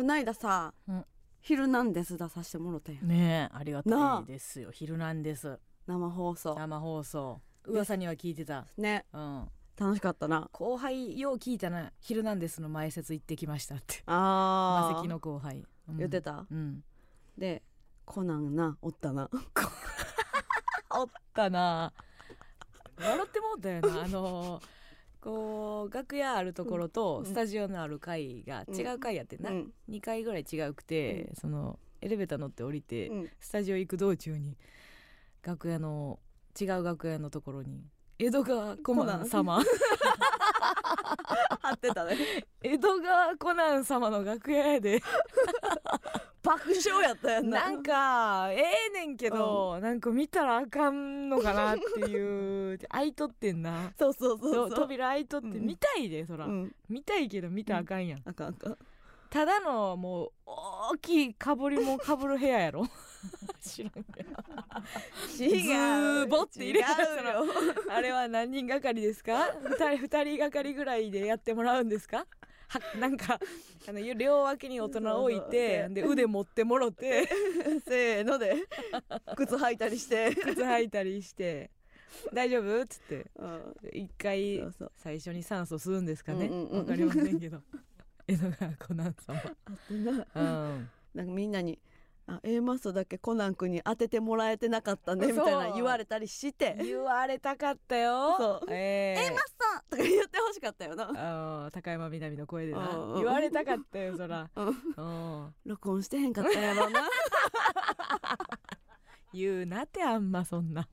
こないださ、うん。ヒルナンデス出させてもろたやん。ねえありがたいですよ「ヒルナンデス。生放」送。生放送。噂には聞いてた。ね。うん。楽しかったな。後輩よう聞いたな「ヒルナンデス」の前説行ってきましたって。あマセキの後輩、うん。言ってた？うん。でコナンなおったな。おったな。笑ってもうたよな。あのこう楽屋あるところとうん。スタジオのある階が違う階やってんな、うん。2階ぐらい違うくて、そのエレベーター乗って降りて、うん。スタジオ行く道中に楽屋の違う楽屋のところに江戸川コナン様。貼 ってたね。江戸川コナン様の楽屋やで爆笑やったやんな。なんかええねんけど、なんか見たらあかんのかなっていう開いとってんな。そうそうそう扉開いとってうん。見たいでそら、うん。見たいけど見たらあかんやん、あかん。あかんただのもう大きいかぶりもかぶる部屋やろ。知らん。けど違ズーボって入れた違うよ。あれは何人がかりですか？二人二人がかりぐらいでやってもらうんですか？はなんか あの両脇に大人置いてでで腕持ってもろて。せーので。靴履いたりして。靴履いたりして「大丈夫?」っつって。うん。一回最初に酸素吸うんですかね。わかりませんけど。江戸川コナン様なうん。なんかみんなに「あ A マストだけコナン君に当ててもらえてなかったね」みたいな言われたりして。言われたかったよ。そう。ええ A マストとか言ってほしかったよな。高山みなみの声でな。うん言われたかったよそら。録音してへんかったんやろうな。言うなってあんまそんな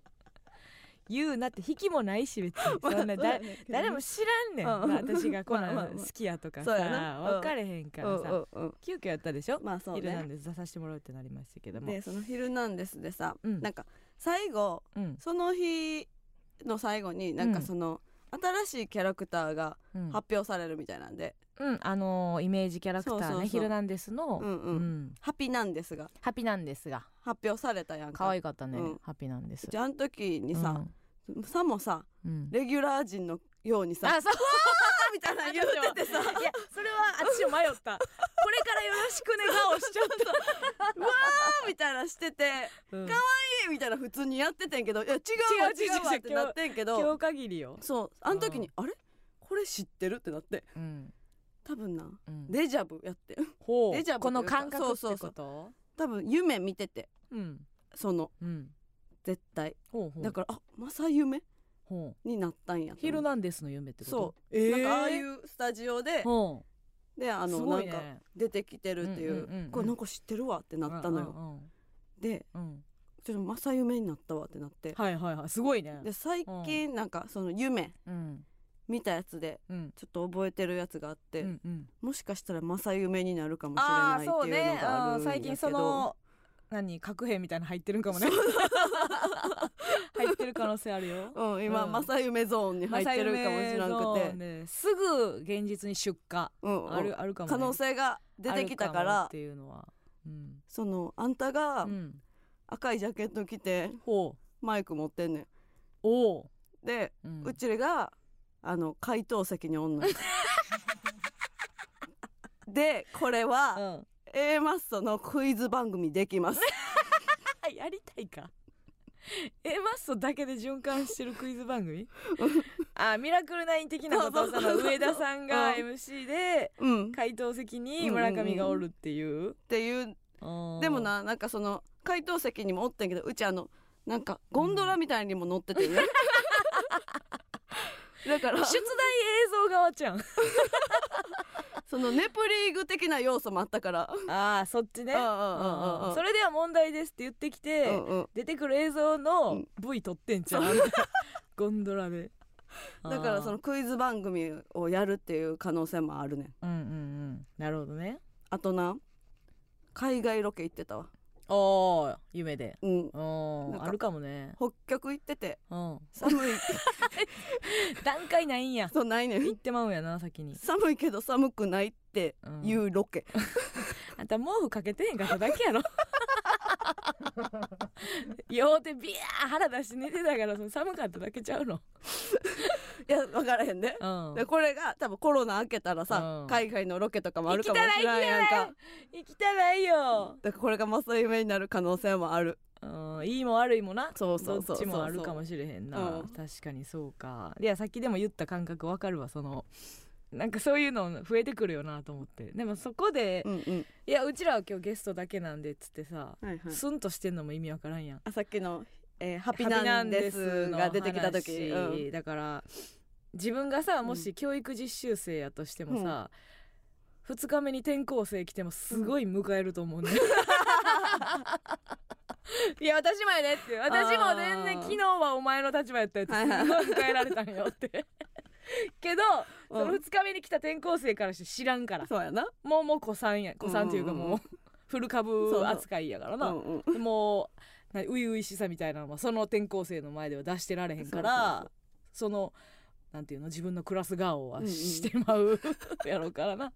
言うなって引きもないし別に。そんなだ誰も知らんねん、うん。まあ私がコナまあまあまあ。ン好きやとかさ分かれへんからさ、うんうんうん。急遽やったでしょ、まあそうね。ヒルナンデス出させてもらうってなりましたけども。でその「ヒルナンデス」でさ、うん。なんか最後うん。その日の最後になんかその、新しいキャラクターがうん、発表されるみたいなんで。うん、あのーイメージキャラクターねヒルナンデスの、うんうん。ハピなんですが。ハピなんですが。発表されたやんか。可愛かったね、うん。ハピなんです。じゃああの時にさ、さもさうん。うんレギュラー陣のようにさあそう。みたいなの言うててさ。いやそれは私も迷った。これからよろしくね顔しちゃっ みたいなしててた、うん。かえみたいな普通にやっててんけどいや違うわ違う違う違うわってなってんけど今日限りよ、そう。あの時にあれ？これ知ってる？ってなって。うん。多分なうん、デジャブやってデジャブこの感覚ってそうそうそう。こと多分夢見てて。うん。そのうん絶対。だからあ正夢？になったんやとヒルナンデスの夢ってこと？そう。えなんかああいうスタジオでほであのなんか出てきてるっていう。んうんうんううん。これなんか知ってるわってなったのよ。でうんうん。うん。ちょっと正夢になったわってなって。はいはいはい。すごいね。で最近なんかその夢うん。見たやつでうん。ちょっと覚えてるやつがあって、うんうん。もしかしたら正夢になるかもしれないっていうのがあるんやけど。あー最近その何核兵みたいなの入ってるんかもね。入ってる可能性あるよ。うん、今、うん。正夢ゾーンに入ってるかもしれなくて、ね、すぐ現実に出荷。うんうん。あるあるかも、ね、可能性が出てきたからっていうのは。うん、そのあんたがうん、赤いジャケット着てほマイク持ってんねん。うおお、で、う、うんちらがあの回答席におんのよ。でこれうはん A マッソのクイズ番組できます。あ やりたいか。A マッソだけで循環してるクイズ番組？あミラクルナイン的なことその上田さんがうん。MC でうん。っ回答席に村上がおるっていう、ていう。でもななんかその回答席にもおってんけどうちあのなんかゴンドラみたいにも乗っててね、だから。出題映像側ちゃんそのネプリーグ的な要素もあったから。ああそっちね。うんうんうんうんそれでは問題ですって言ってきて、うんうん。出てくる映像うのん V 撮ってんちゃう、ゴンドラで。だからそのクイズ番組をやるっていう可能性もあるねん。うんうんうん。なるほどね。あとな海外ロケ行ってたわおー夢で。うん。おなんかあるかもね。北極行ってて。うん。寒い。段階ないんや。そうないねん。行ってまうんやな先に。寒いけど寒くないっていうロケ、あんた毛布かけてへんかっただけやろ。両手ビヤー腹出して寝てたからその寒かっただけちゃうのいや分からへんでうん。でこれが多分コロナ明けたらさ、うん。海外のロケとかもあるかもしれないやんか。行きたないよ。だからこれがマサ夢になる可能性もある。うん。いいも悪いもな。そうそうそうそう。どっちもあるかもしれへんな、うん。確かにそうか。いやさっきでも言った感覚わかるわそのなんかそういうの増えてくるよなと思って。でもそこで、うんうん。いやうちらは今日ゲストだけなんでっつってさ、はいはい。スンとしてんのも意味わからんやん。あさっきの、えーハピなんですが出てきた時、うん。だから自分がさもし教育実習生やとしてもさ、2日目に転校生来てもすごい迎えると思うね、いや私もやねって。私も全然昨日はお前の立場やったやつ迎えられたんよって。けどそのうん2日目に来た転校生からして知らんから。そうやな。もうもう子さんや子さんっていうかうんうんうんもうフル株扱いやからな、うんうん。もうな初々しさみたいなのはその転校生の前では出してられへんからそのなんていうの？自分のクラス顔はうんうん。してまう、やろうからな。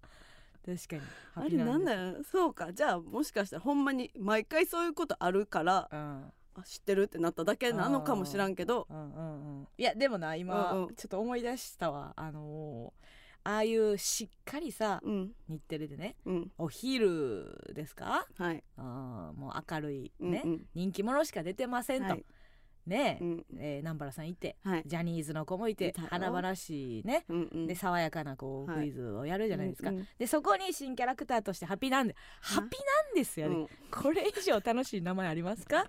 確かに。あれなんだよ、よそうか。じゃあもしかしたらほんまに毎回そういうことあるからうん。あ知ってるってなっただけなのかもしらんけど。うんうんうん、いやでもな今、うんうん。ちょっと思い出したわ。あのーああいうしっかりさうん。日テレでねうん。お昼ですか？はい。あーもう明るいうんね、人気者しか出てませんと、はいねえ、うん。えー南原さんいてはい。ジャニーズの子もいて華々しいねうんうんで爽やかなこうはいクイズをやるじゃないですか、うんうんでそこに新キャラクターとしてハッピーなん。でハッピーなんですやで、うん。これ以上楽しい名前ありますか？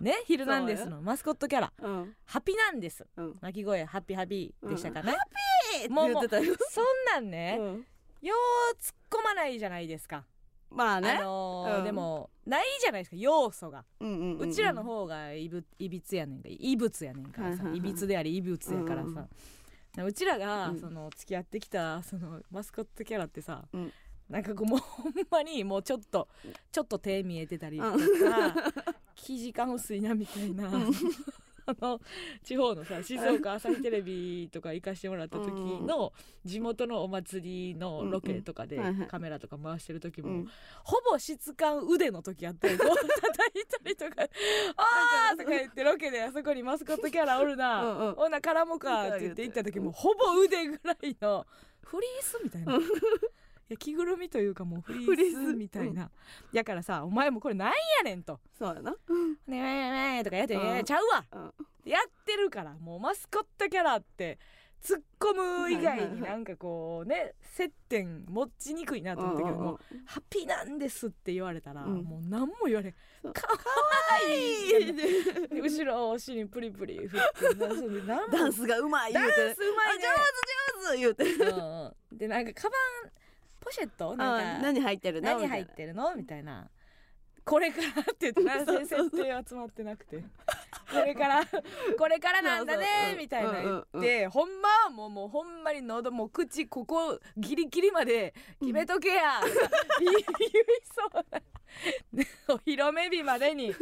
ね「ヒルナンデス」のマスコットキャラ。うん。ハッピーなんですうん。鳴き声ハッピーハッピーでしたかね、ってもう言ってたよ。そんなんね、うん。よう突っ込まないじゃないですか、まあね。あのーうん。でもないじゃないですか要素が、うんうんうちらの方がいぶいびつやねんか。異物やねんからさ、はいはいはい。いびつであり異物やからさ、うちらが、うん。その付き合ってきたそのマスコットキャラってさ、うん。なんかこうもうほんまにもうちょっとちょっと手見えてたりとか、う 生地感薄いなみたいな、うんあの地方のさ 静岡朝日テレビとか行かしてもらった時の地元のお祭りのロケとかでカメラとか回してる時も、うん。ほぼ質感腕の時あったよこう 叩いたりとか「あー!」とか言ってロケであそこにマスコットキャラおるなほな絡もうかって言って行った時もほぼ腕ぐらいのフリースみたいな。着ぐるみというかもうフリースース。みたいな、やからさお前もこれなんやねんと。そうやな「ねえねえねえ」とかやって「うん。いやちゃうわ。うん。やってるからもうマスコットキャラって突っ込む以外になんかこうね接点持ちにくいなと思ったけども、ハッピーなんですって言われたら、うん。もう何も言われん。かわいいで後ろお尻プリプリ振ってダンスがうまい言うて。ダンスうまいね。上手言うて。うんうん。でなんかカバンポシェット？なんあか何入ってるの？何入ってるの？みたいな。これからって言って何先設定集まってなくて。これからこれからなんだねみたいな言っうんてほんまはもうもうほんまに喉もう口ここギリギリまで決めとけやとか言いそうな。でお披露目日までに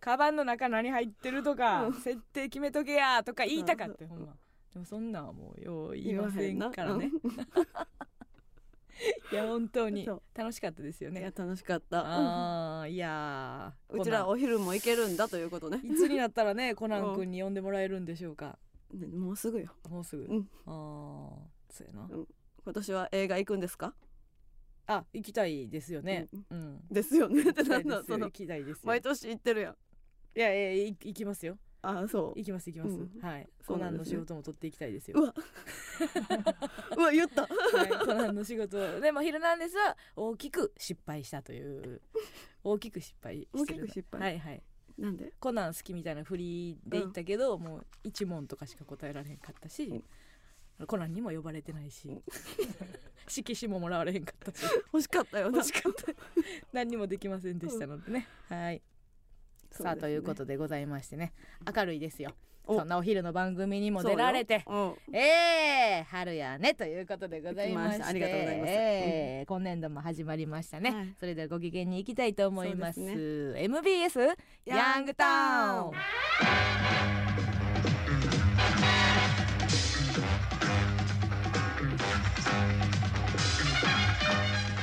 カバンの中何入ってるとかうん。設定決めとけやとか言いたかったほんま。でもそんなんはもうよう言いませんからね いや本当に。楽しかったですよね。いや楽しかった。あーいやーうちらお昼も行けるんだということね。いつになったらねコナン君に呼んでもらえるんでしょうか。ねもうすぐよ。もうすぐ、うん。ああそうやな、うん。今年は映画行くんですか？あ行きたいですよね。うん、ですよね。って ないんだその毎年行ってるやん。いやいやい行きますよあそう。行きます行きます、うんはい。コナンの仕事も取っていきたいですよ。うわ。うわ言った。はい、コナンの仕事。でも「ヒルナンデス」は大きく失敗したという。大きく失敗してる。大きく失敗？はいはい。なんで？コナン好きみたいな振りで言ったけど、もう一問とかしか答えられへんかったし、コナンにも呼ばれてないし 色紙ももらわれへんかったし。欲しかったよな欲しかった。何にもできませんでしたのでね、はいさあということでございましてね。明るいですよ。お。そんなお昼の番組にも出られて。えー、春やね。ということでございまして。ありがとうございます。えー今年度も始まりましたね、はい。それではご機嫌に行きたいと思います。そうで MBS ヤングタウン。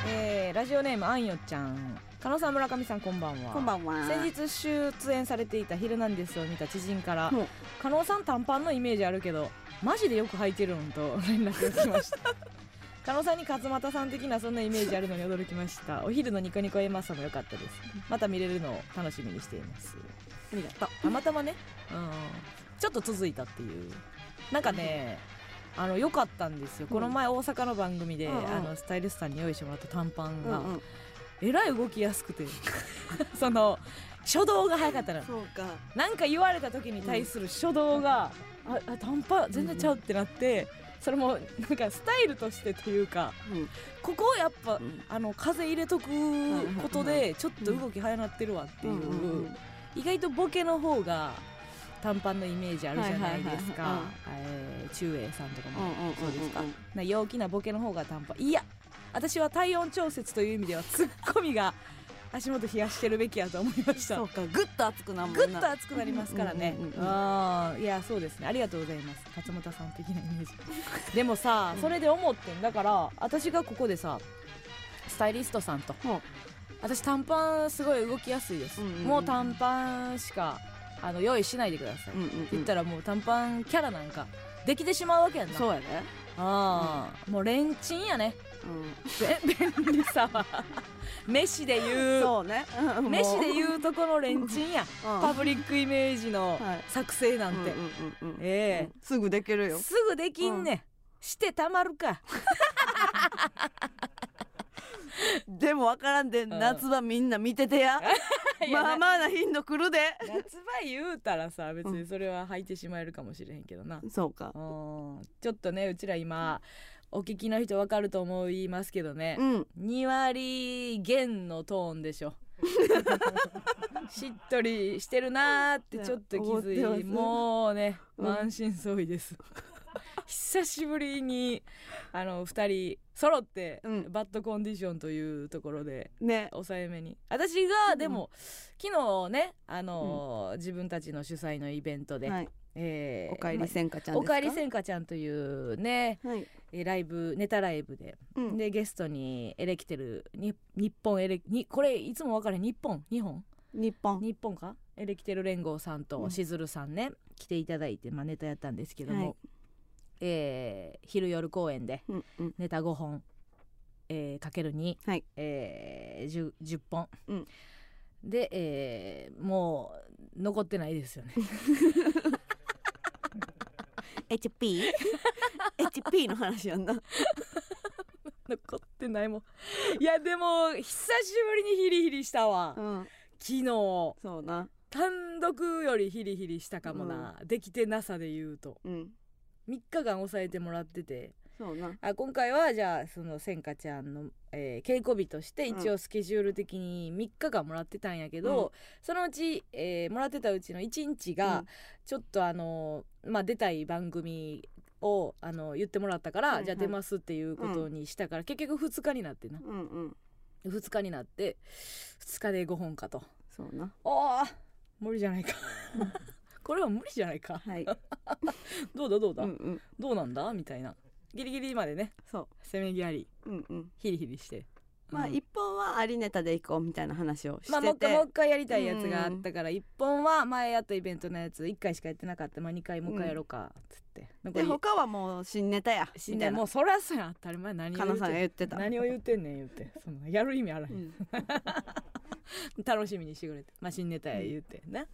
えーラジオネームあんよちゃん加納さん村上さんこんばんは。こんばんは。先日出演されていた「ヒルナンデス」を見た知人からうん。加納さん短パンのイメージあるけどマジでよく履いてるのと 連絡が来ました。加納さんに勝俣さん的なそんなイメージあるのに驚きました。お昼のニコニコエマさも良かったです。また見れるのを楽しみにしています。ありがとう。たまたまね。うん。ちょっと続いたっていう。なんかねあの良かったんですよ。この前大阪の番組で、うんうん。あのスタイリストさんに用意してもらった短パンが、うんうんえらい動きやすくて。その初動が早かったの。そうか。なんか言われた時に対する初動が、ああ短パン全然ちゃうってなって、それもなんかスタイルとしてというかうん。ここをやっぱ、うん。あの風入れとくことでちょっと動き早なってるわっていう,、うんうんうん。意外とボケの方が短パンのイメージあるじゃないですか。中英さんとかも。うんうんうんうんそうですか。な陽気なボケの方が短パンいや私は体温調節という意味ではツッコミが足元冷やしてるべきやと思いました。そうかぐっと熱くなるもんぐなっと熱くなりますからね。うんうんうんうんあーいやそうですね。ありがとうございます。勝俣さん的なイメージ。でもさうん。それで思ってんだから私がここでさスタイリストさんと。ほう。私短パンすごい動きやすいです、うんうんうん。もう短パンしかあの用意しないでください、うんうんうん。言ったらもう短パンキャラなんかできてしまうわけやんな。そうやでああ、もうレンチンやねうべ 便利さは。飯でん言う。そうね。うん飯で言うとこのレンチンや。うん。パブリックイメージのはい。作成なんて、うんうんうんうん。ええ。うん。すぐできるよ。すぐできんね、ん、してたまるか。でもわからんでん。夏場みんな見ててや。まあまあな頻度来るで。夏場言うたらさ別にそれは履いてしまえるかもしれへんけどな、そうか。うん。ちょっとねうちら今お聞きの人わかると思いますけどね、うん。2割減のトーンでしょ。しっとりしてるなーってちょっと気づ思ってもうねうん。満身創痍です。久しぶりにあの2人揃って、うん。バッドコンディションというところでね。抑えめに。私がでも、昨日ねあのー自分たちの主催のイベントで、はいえーおかえりせんかちゃんおですか？かえりせんかちゃんというねはい。えーライブネタライブで。うん。でゲストにエレキテルに日本エレにこれいつも分かる日本？日本？日本。日本か？エレキテル連合さんうん。としずるさんね、来ていただいて、まあ、ネタやったんですけども、はい。えー昼夜公演でうんうん。ネタ5本、えーかける2、はい。えー、10, 10本、うん。で、えーもう残ってないですよね HP HP の話やんな。残ってないもん。いやでも久しぶりにヒリヒリしたわ。うん。昨日。そうな。単独よりヒリヒリしたかもな、できてなさで言うと。うん。3日間抑えてもらっててあ今回はじゃあそのせんかちゃんの、えー稽古日として一応スケジュール的に3日間もらってたんやけど、うん。そのうち、えーもらってたうちの1日が、うん。ちょっとあのまあ出たい番組をあの言ってもらったから、はいはいじゃあ出ますっていうことにしたから、結局2日になってな。うんうん。2日になって2日で5本かと。そうな。あー無理じゃないか。これは無理じゃないか。はい。どうだどうだ、うんうん。どうなんだ？みたいなギリギリまでねそせめぎ合いううんうん。ヒリヒリして。まあうん一本はありネタでいこうみたいな話をしてて。まあもう一回もう一回やりたいやつがあったから1本は前やったイベントのやつ1回しかやってなかった。まあ2回もう一回やろうかっつって、残りで他はもう新ネタや死みたいな。んでもうそらそうや当たり前何を言ってた。何を言ってんねん言って。そのやる意味あらへ、うん。ん 楽しみにしてくれて。まあ新ネタや言うて。な、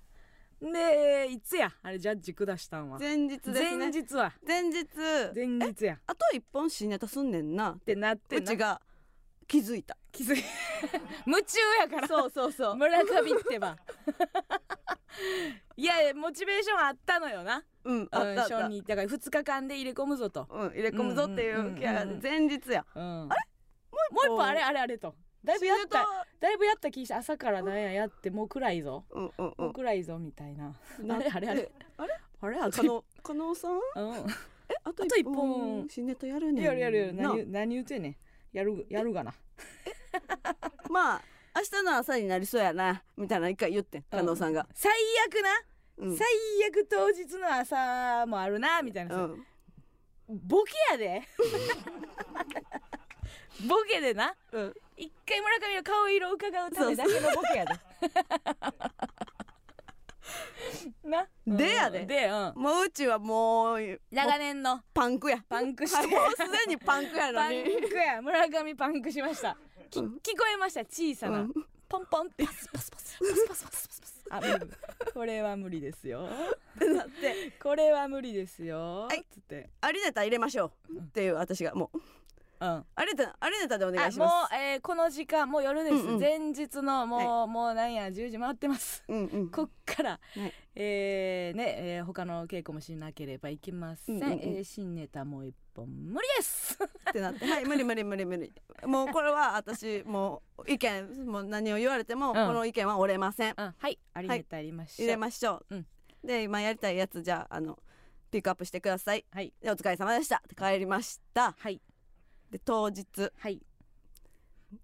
でいつや？あれジャッジ下したんは。前日ですね。前日は。前日。前日や。っあと一本新ネタすんねんな。てなってな。うちが気づいた。気づい 夢中やから。そうそうそう。村上ってば。いやモチベーションあったのよな。うんあったあった。初日だから2日間で入れ込むぞと、うん入れ込むぞっていう気合がうんうんうん前日や。うん、もうもう一本あれあれあれとだいぶやった。だいぶやった気して朝からなんややってもう暗いぞ、うんうんうもうん暗いぞみたいな、な あれあれ。あれ？であれあれ。あ加納加納さん？うん。えあと一一本。本新ネタやるねん。やるやる何何言うてんねん。やるやるがな。まあ明日の朝になりそうやなみたいな一回言ってん加納さんが。最悪な、うん。最悪当日の朝もあるなみたいなさ、うん。ボケやで ボケでな。うん。一回村上の顔色を伺うためだけのボケやで。な。でやで。うんでうん。もううちはもう長年の。パンクや。パンクして。もうすでにパンクやのパンにクや。村上パンクしました。きうん。聞こえました。小さな、うん。ポンポン。ってパスパスパスパスパスパスパスパス。あこれは無理ですよ。ってなって。これは無理ですよ。はい。つって。アリネタ入れましょう。っていう私がもううん。アリネタアリネタでお願あいします。もう、えーこの時間もう夜です、うんうん。前日のもう、もうなんや10時回ってます。うんうん。こっから、はい。えーね、えー他の稽古もしなければいけません、うんうんうん。えー新ネタもう一本無理です。ってなって。はい無理無理無理無理。もうこれは私もう意見もう何を言われても、この意見は折れません。うんはいありネタやりましょう、入れましょう、うん。で今やりたいやつじゃああのピックアップしてください。はい。でお疲れ様でした。帰りました。はいで当日。はい。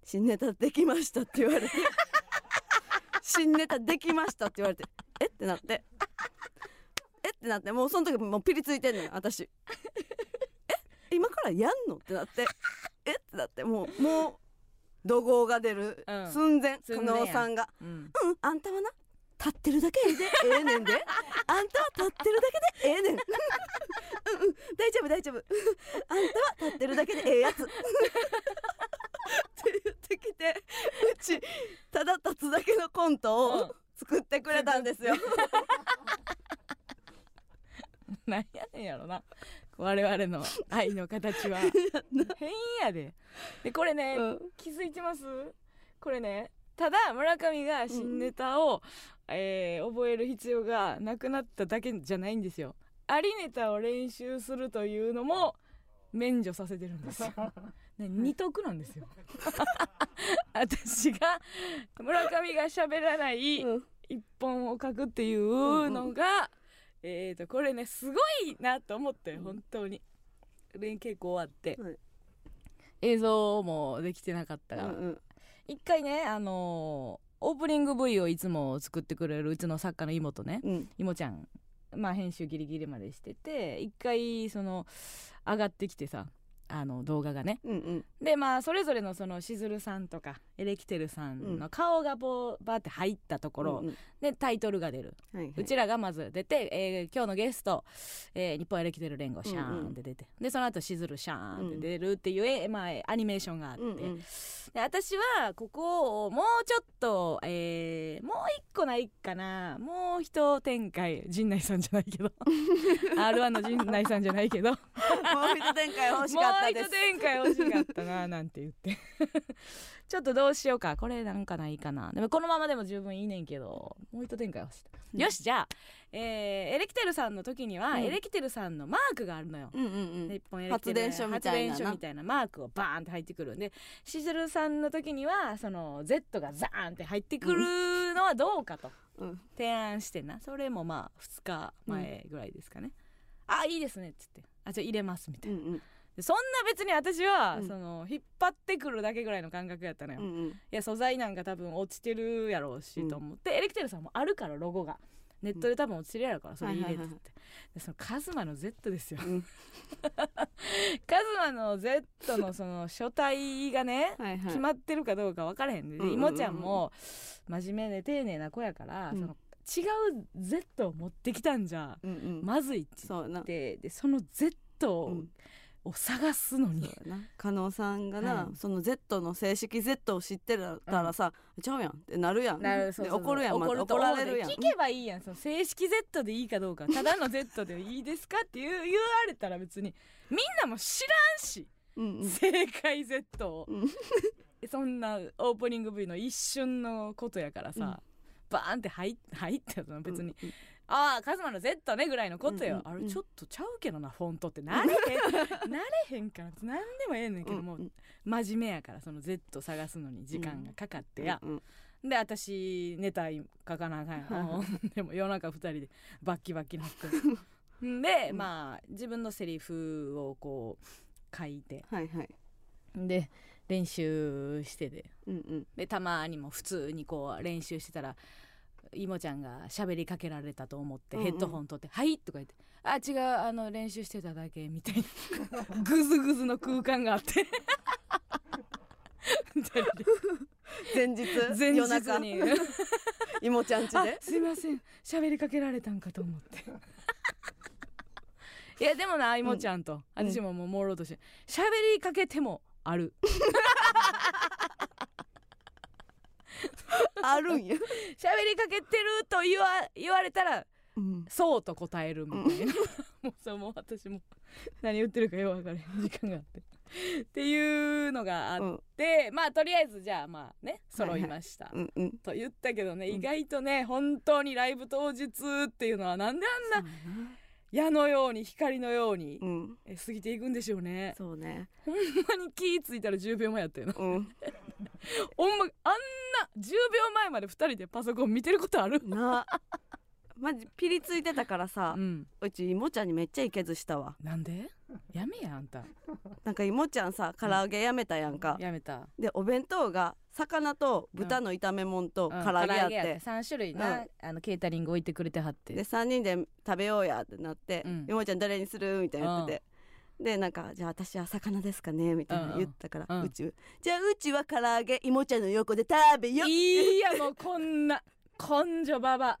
新ネタできましたって言われて。新ネタできましたって言われて。え？ってなって。え？ってなって。もうその時もうピリついてんのよ私。え？今からやんの？ってなって。え？ってなって。もうもう怒号が出る。うん。寸前。加寸前や納さんが。うん。うん。あんたはな立ってるだけ。ええでええねんで。あんたは立ってるだけでええねん。うんうん。大丈夫大丈夫。あんたは立ってるだけでええやつ。って言ってきてうちただ立つだけのコントうん。を作ってくれたんですよ、なんやねんやろな。我々の愛の形は。変やで。でこれね、うん。気づいてます？これねただ村上が新ネタを、えー覚える必要がなくなっただけじゃないんですよ。ありネタを練習するというのも免除させてるんですよ、ね、二択なんですよ。私が村上が喋らないうん。一本を書くっていうのが、えーとこれねすごいなと思って本当に。練稽古終わって、はい。映像もできてなかったから、うんうん一回ねあのーオープニング V をいつも作ってくれるうちの作家の妹ねうん。妹ちゃんまあ編集ギリギリまでしてて一回その上がってきてさあの動画がね。うんうん。でまあそれぞれのそのしずるさんとかエレキテルさんの顔がこうバーって入ったところ、うんうん。でタイトルが出る、はいはい。うちらがまず出て、えー今日のゲスト、えー日本エレキテル連合シャーンって出て、でその後しずるシャーンって出るっていう、えまあ、アニメーションがあって、うんうん。で私はここをもうちょっと、えーもう一個ないかな。もう一展開陣内さんじゃないけど。R1 の陣内さんじゃないけど。も うもう一展開欲しかったです。一展開欲しかったななんて言ってちょっとどうしようか。これなんかないかな。でもこのままでも十分いいねんけど。もう一展開欲しい、うん。よしじゃあ、えーエレキテルさんの時には、うん。エレキテルさんのマークがあるのよ、うんうんうん。日本エレキテル発電所みたいなみたいなマークをバーンって入ってくる。んでしずるさんの時にはその Z がザーンって入ってくるのはどうかと。うん。提案してな。それもまあ2日前ぐらいですかね、あいいですね。っつって。あじゃあ入れますみたいな、うんうん。でそんな別に私は、うん。その引っ張ってくるだけぐらいの感覚やったのよ、いうんうん。や素材なんか多分落ちてるやろうしうんと思って、エレキテルさんもあるからロゴが。ネットで多分落ちてるやろからそれ入れてって、はいはい。はいでそのカズマの Z ですよ。うん。カズマの Z のその書体がね、はいはい。決まってるかどうか分からへんで、うんうんうん妹ちゃんも真面目で丁寧な子やから、うん。その違う Z を持ってきたんじゃうんうん。まずいって言ってでその Z を,、うんを探すのに。加納さんがな、はい。その Z の正式 Z を知ってたらさ、ちゃうやんってなるやん。なるそう怒るやんまた。怒ると怒られるやん。聞けばいいやん。その正式 Z でいいかどうか。ただの Z でいいですかって言う言われたら別にみんなも知らんし、うんうん。正解 Z を、うん。そんなオープニング V の一瞬のことやからさ、うん。バーンって入っ入ったその別に、うんああカズマの Z ねぐらいのことよ、うんうんうん。あれちょっとちゃうけどなフォントって。なれへんなれへんから何でもええねんけども、うんうん。真面目やからその Z 探すのに時間がかかってや、うんで私ネタ書かなあかんやん でも夜中2人でバッキバキなって。ん で、うん。まあ自分のセリフをこう書いて。はいはい。で練習してて。うんうん。でたまにも普通にこう練習してたら妹ちゃんが喋りかけられたと思ってうんうん。ヘッドホン取って「はい」とか言って「あ違うあの練習してただけ」みたいな。グズグズの空間があって。前日？前夜中？日 に妹ちゃんちあですいません。喋りかけられたんかと思って。いやでもな妹ちゃんと、私ももう朦朧として。喋りかけてもある あるんや、喋りかけてると言わ言われたらうん、そうと答えるみたいな、もうそうもう私も何言ってるかよく分からへん時間があって。っていうのがあって、まあとりあえずじゃあまあね揃いました、うんうん。と言ったけどね、うん。意外とね本当にライブ当日っていうのはなんであんな矢のように光のようにうん。え過ぎていくんでしょうね。そうね。ほんまに気ぃついたら10秒前やったよな。うん。ほんまあんな10秒前まで2人でパソコン見てることある？なマジピリついてたからさう、ん。うち妹ちゃんにめっちゃいけずしたわ。なんで？やめやあんた。なんか妹ちゃんさ唐揚げやめたやんか、やめた。でお弁当が魚と豚の炒め物とうん。唐揚げやって、や3種類な、うん。あのケータリング置いてくれてはって。で3人で食べようやってなってうん「妹ちゃんどれにする?」みたいな言ってて。でなんか「じゃあ私は魚ですかね」みたいな言ったから、ううん。うんち。じゃあうちは唐揚げ妹ちゃんの横で食べよ。ういいやもうこんな根性ババ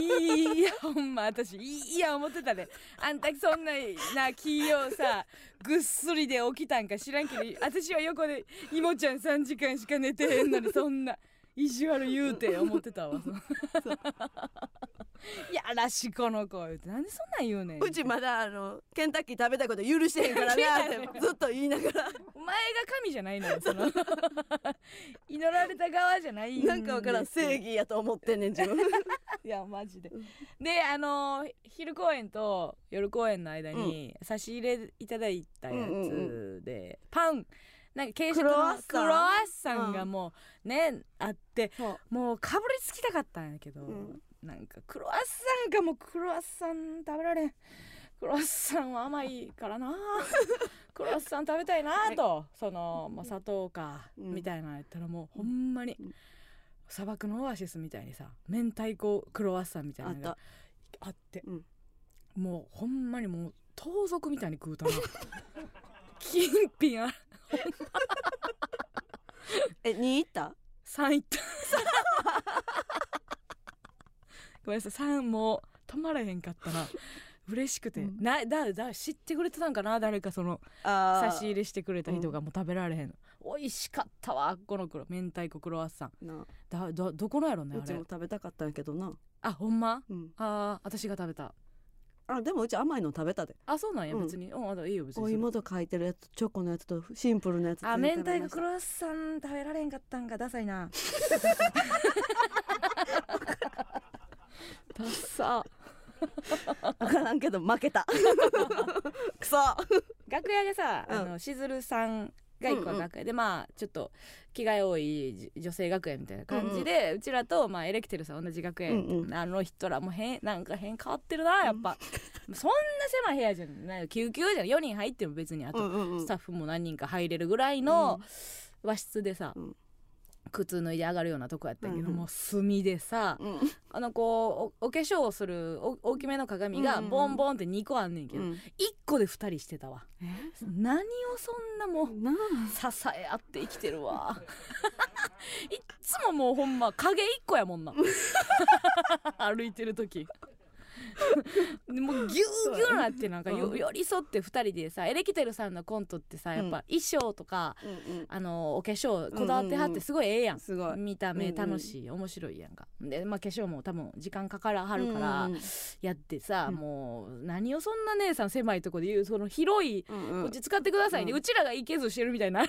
いいやほんま私いいや思ってたで。あんたそんなな気をさぐっすりで起きたんか知らんけど私は横で「いもちゃん3時間しか寝てへんのにそんな意地悪言うて」思ってたわ。やらしこの子なんでそんなん言うねん。うちまだあのケンタッキー食べたこと許してへんからな ってずっと言いながら。お前が神じゃないのよその。祈られた側じゃないんなんかわからん正義やと思ってんねん自分。いやマジで。であのー昼公演と夜公演の間に差し入れいただいたやつで、パン。なんか軽食のクロワッサン。クロワッサンがもうね、あってもうかぶりつきたかったんやけど、うん。なんかクロワッサンがもうクロワッサン食べられんクロワッサンは甘いからな。クロワッサン食べたいなと。その、まあ、砂糖か、うん。みたいなのやったらもうほんまに、うん。砂漠のオアシスみたいにさ明太子クロワッサンみたいなのがあって、うん。もうほんまにもう盗賊みたいに食うたな。金品あ え2いった？3いった。ごめんなさい。3もう止まらへんかったな嬉しくて、うん。なだだ知ってくれてたんかな？誰かその差し入れしてくれた人がもう食べられへんの、美味しかったわこの黒明太子クロワッサン。なだどどこのやろねうちあれも食べたかったんやけどな。あほんま？うん。あー私が食べた。あでもうち甘いの食べたで。あそうなんやうん。別に。うん、あいいよ別にお芋と書いてるやつチョコのやつとシンプルなやつあ明太子クロワッサン食べられんかったんかダサいな。ダッサ 分からんけど負けた。くそ。楽屋でさ、うん。あのしずるさんが一個は楽屋。で、まあちょっと気が多いじ女性学園みたいな感じで、うちらと、まあ、エレキテルさん同じ学園、うんうんあの人らも変なんか変変わってるなやっぱ、そんな狭い部屋じゃない救急じゃん4人入っても別にあと、うんうんうん。スタッフも何人か入れるぐらいの和室でさ、うん靴脱いで上がるようなとこやったけど、うんうん。もう炭でさ、うん。あのこうおお化粧をするお大きめの鏡がボンボンって2個あんねんけど、うん。1個で2人してたわ。何をそんなもうな支え合って生きてるわ。いっつももうほんま影1個やもんな。歩いてる時。で もうギューギューなってなんか寄り添って2人でさエレキテルさんのコントってさやっぱ衣装とか、あ、うんうん、あのお化粧こだわってはってすごいええやん,、すごい。見た目楽しい、面白いやんか。で、まあ、化粧も多分時間かからはるからうんうん。やってさ、うん。もう何をそんな姉さん狭いとこで言うその広いうんうん。こっち使ってくださいね、ううんちらがいけずしてるみたいな。い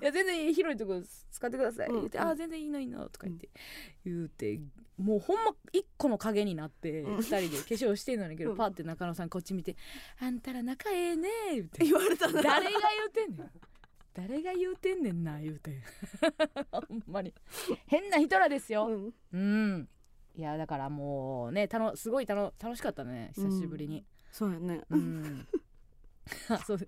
や全然広いとこ使ってください、うん言って、あー全然いいのいいのとか言って、言うてもうほんま一個の影になってうん。二人で化粧してんのにけど、うん。パッて中野さんこっち見て「あんたら仲ええね」言うて。言われたな誰が言うてんねん。誰が言うてんねんな言うて。ほんまに。変な人らですよ。うん。うん。いやだからもうねたのすごいたの楽しかったね久しぶりに。そうやね。うん、あ そう。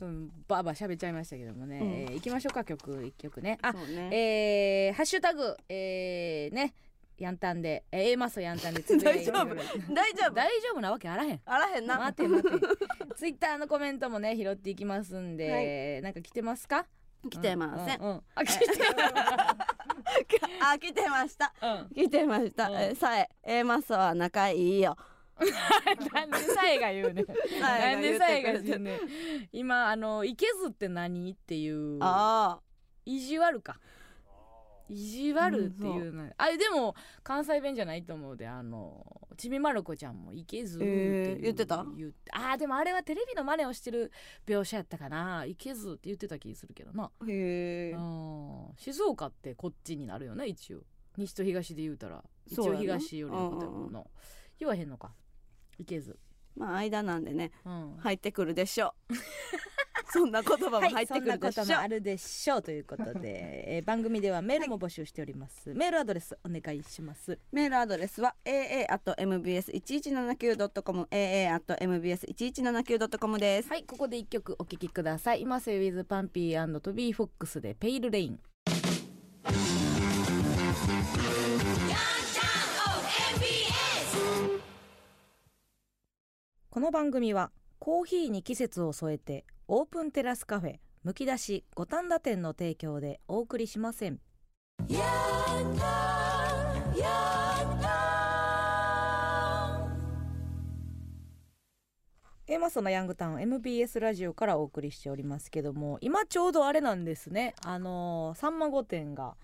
うんバーバー喋っちゃいましたけどもね、うん。えー行きましょうか曲。一曲ね。あそうね。えー、ハッシュタグ。えー、ねヤンタンで、えー、A マスヤンタンで。大丈夫。大丈夫。大丈夫なわけあらへん。あらへんな。待て待て。ツイッターのコメントもね拾っていきますんで、なんか来てますか？来てません、うううん。あ来て あ来てました。うん。来てました、うん。えさえ A マスは仲いいよ。なんでさえが言うねなんでさえが言うね今あのいけずって何？っていう。あ意地悪か意地悪っていうの、あでも関西弁じゃないと思うであのちびまる子ちゃんもいけずってえー言ってた？言ってあでもあれはテレビの真似をしてる描写やったかな。いけずって言ってた気するけどな、あへえうん。静岡ってこっちになるよね一応。西と東で言うたら。一応東よりのことやもんな。言わへんのか。いけず、まあ間なんでねうん。入ってくるでしょう。そんな言葉も入ってくるでしょう、そんなこともあるでしょうということで、えー番組ではメールも募集しております、メールアドレスお願いします。メールアドレスは aa.mbs1179.com aa.mbs1179.com ですはいここで一曲お聴きくださいimase with PUNPEE Toby Fox で Pale Rain この番組はコーヒーに季節を添えてオープンテラスカフェむき出し五反田店の提供でお送りしません。エマソのヤングタウン MBS ラジオからお送りしておりますけども今ちょうどあれなんですね。あのーさんま御殿が、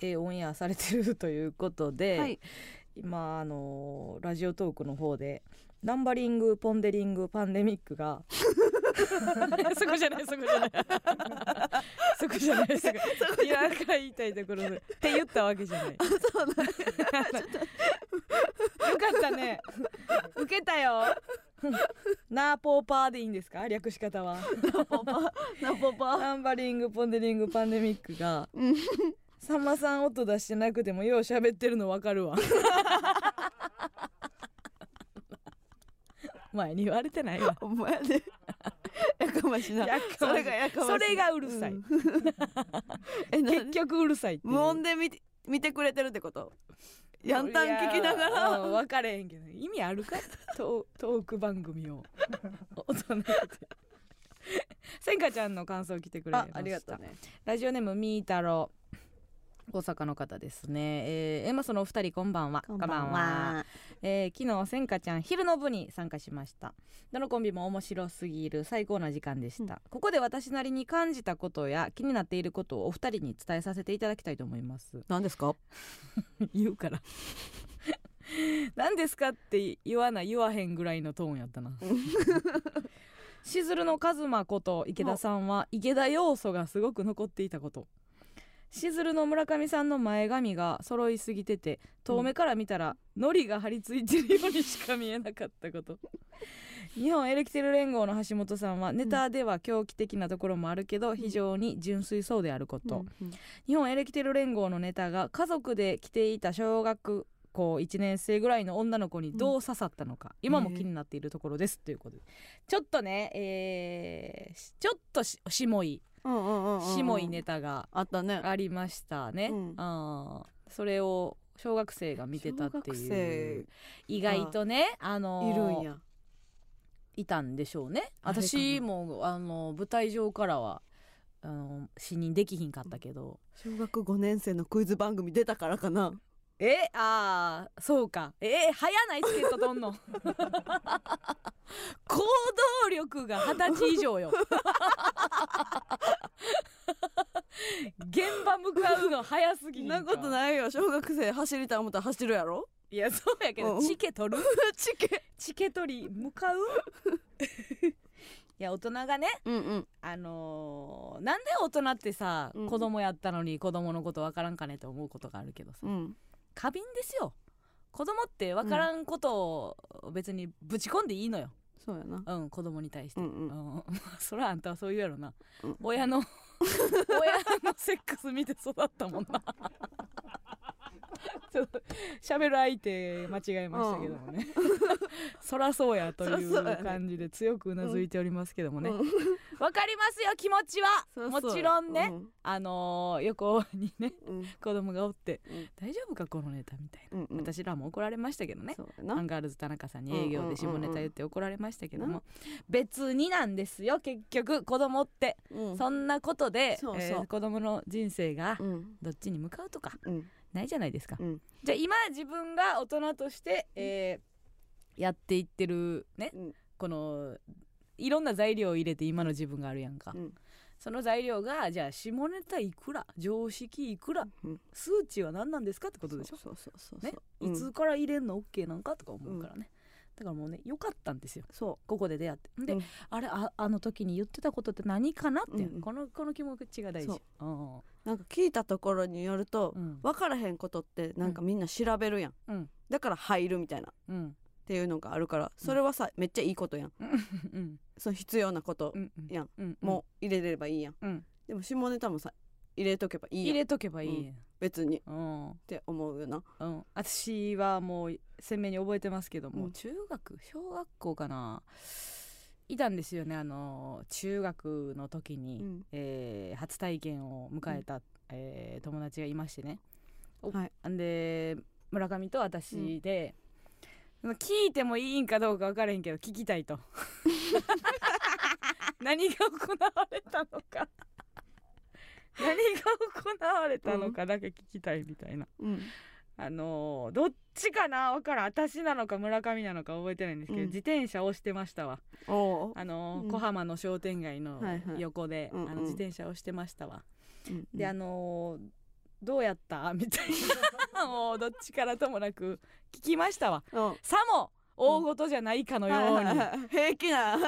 えーオンエアされてるということで、はい。今あのーラジオトークの方でナンバリングポンデリングパンデミックが。そこじゃないそこじゃない。そこじゃない。そこ今から言いたいところで。って言ったわけじゃない。そうなん よかったね。受けたよ。ナーポーパーでいいんですか？略し方は。ナポパナポパナンバリングポンデリングパンデミックが。うん。さんまさん音出してなくてもよう喋ってるのわかるわ前に言われてないわお前でやかましな。やかましそれがやかましそれがうるさい。ん。えな結局うるさいっていう。無音で見て見てくれてるってこと？ヤンタン聞きながいやら？うん分かれへんけど。意味あるか？トートーク番組を。大人でせんかちゃんの感想来てくれました。あありがとうね。ラジオネームみーたろ。う大阪の方ですね、えー、エマソのお二人こんばんは。こんばんは。えー昨日せんかちゃん昼の部に参加しました。どのコンビも面白すぎる最高な時間でした、うん。ここで私なりに感じたことや気になっていることをお二人に伝えさせていただきたいと思います。何ですか？言うから。何ですかって言わない言わへんぐらいのトーンやったな。しずるのカズマこと池田さんは池田要素がすごく残っていたことしずるの村上さんの前髪が揃いすぎてて遠目から見たら糊が張り付いてるようにしか見えなかったこと。日本エレキテル連合の橋本さんはネタでは狂気的なところもあるけど非常に純粋そうであること、うん日本エレキテル連合のネタが家族で来ていた小学校1年生ぐらいの女の子にどう刺さったのか、今も気になっているところです、ということで。ちょっとね、えーしちょっとししもい。うんうんうんうんしもいネタがあったね。ありましたね、うん。あーそれを小学生が見てたっていう。生意外とねあのーいるんや。いたんでしょうね。私もあの舞台上からはあの視認できひんかったけど、小学5年生のクイズ番組出たからかなえあーそうか。え早ないチケット取んの？行動力が二十歳以上よ。現場向かうの早すぎんなことないよ。小学生走りたい思ったら走るやろ？いやそうやけどうん。チケ取る？チケ。チケ取り向かう？いや大人がねうんうん。あのーなんで大人ってさ、うん。子供やったのに子供のことわからんかねって思うことがあるけどさ、うん過敏ですよ。子供ってわからんことを別にぶち込んでいいのよ、そうやな。うん、子供に対して、うんうん。うん。そらあんたはそう言うやろな、うん。親の 親のセックス見て育ったもんな ちょっと喋る相手間違えましたけどもね、そらそうやという感じで強くうなずいておりますけどもね、うん。わかりますよ気持ちは。もちろんね、あのー横にねうん。うん子供がおって、うん。大丈夫かこのネタみたいな、うんうん。私らも怒られましたけどね。アンガールズ田中さんに営業で下ネタ言って怒られましたけども、うん。別になんですよ結局子供って、うん。そんなことでそうそう。えー子供の人生がうん。どっちに向かうとか。うんないじゃないですか、うん。じゃあ今自分が大人として、えーやっていってるね、うん。このいろんな材料を入れて今の自分があるやんか、うん。その材料がじゃあ下ネタいくら常識いくらうん。数値は何なんですかってことでしょ？そうそうそうそういつから入れんの？OK なんかとか思うからね、だからもうね良かったんですよ。そここで出会って。で、うん。あれああの時に言ってたことって何かな？って、うんう。んこのこの気持ちが大事。う。んうなんか聞いたところによるとうん。分からへんことってなんかみんな調べるやん。うん。だから入るみたいな。っうん。ていうのがあるからそれはさめっちゃいいことやん。うん。その必要なことうんうん。やんうん。もう入れればいいやん。うん。でも下ネタもさ入れとけばいいやん。入れとけばいい、別に。っうん。て思うよな。うん、私はもう鮮明に覚えてますけども、うん。中学小学校かな。いたんですよね。あの中学の時に、うん。えー初体験を迎えた、えー友達がいましてね、おはい。んで村上と私で、聞いてもいいんかどうか分からへんけど聞きたいと。何が行われたのかわれたのかだけ聞きたいみたいな、うん。あのーどっちかな分からん私なのか村上なのか覚えてないんですけど、うん。自転車をしてましたわ。あのーうん。小浜の商店街のはいはい。横で、うんうん。あの自転車をしてましたわ、うんであのーどうやった？みたいな。もうどっちからともなく聞きましたわ。う。んさも大事じゃないかのように、はいはいはい平気な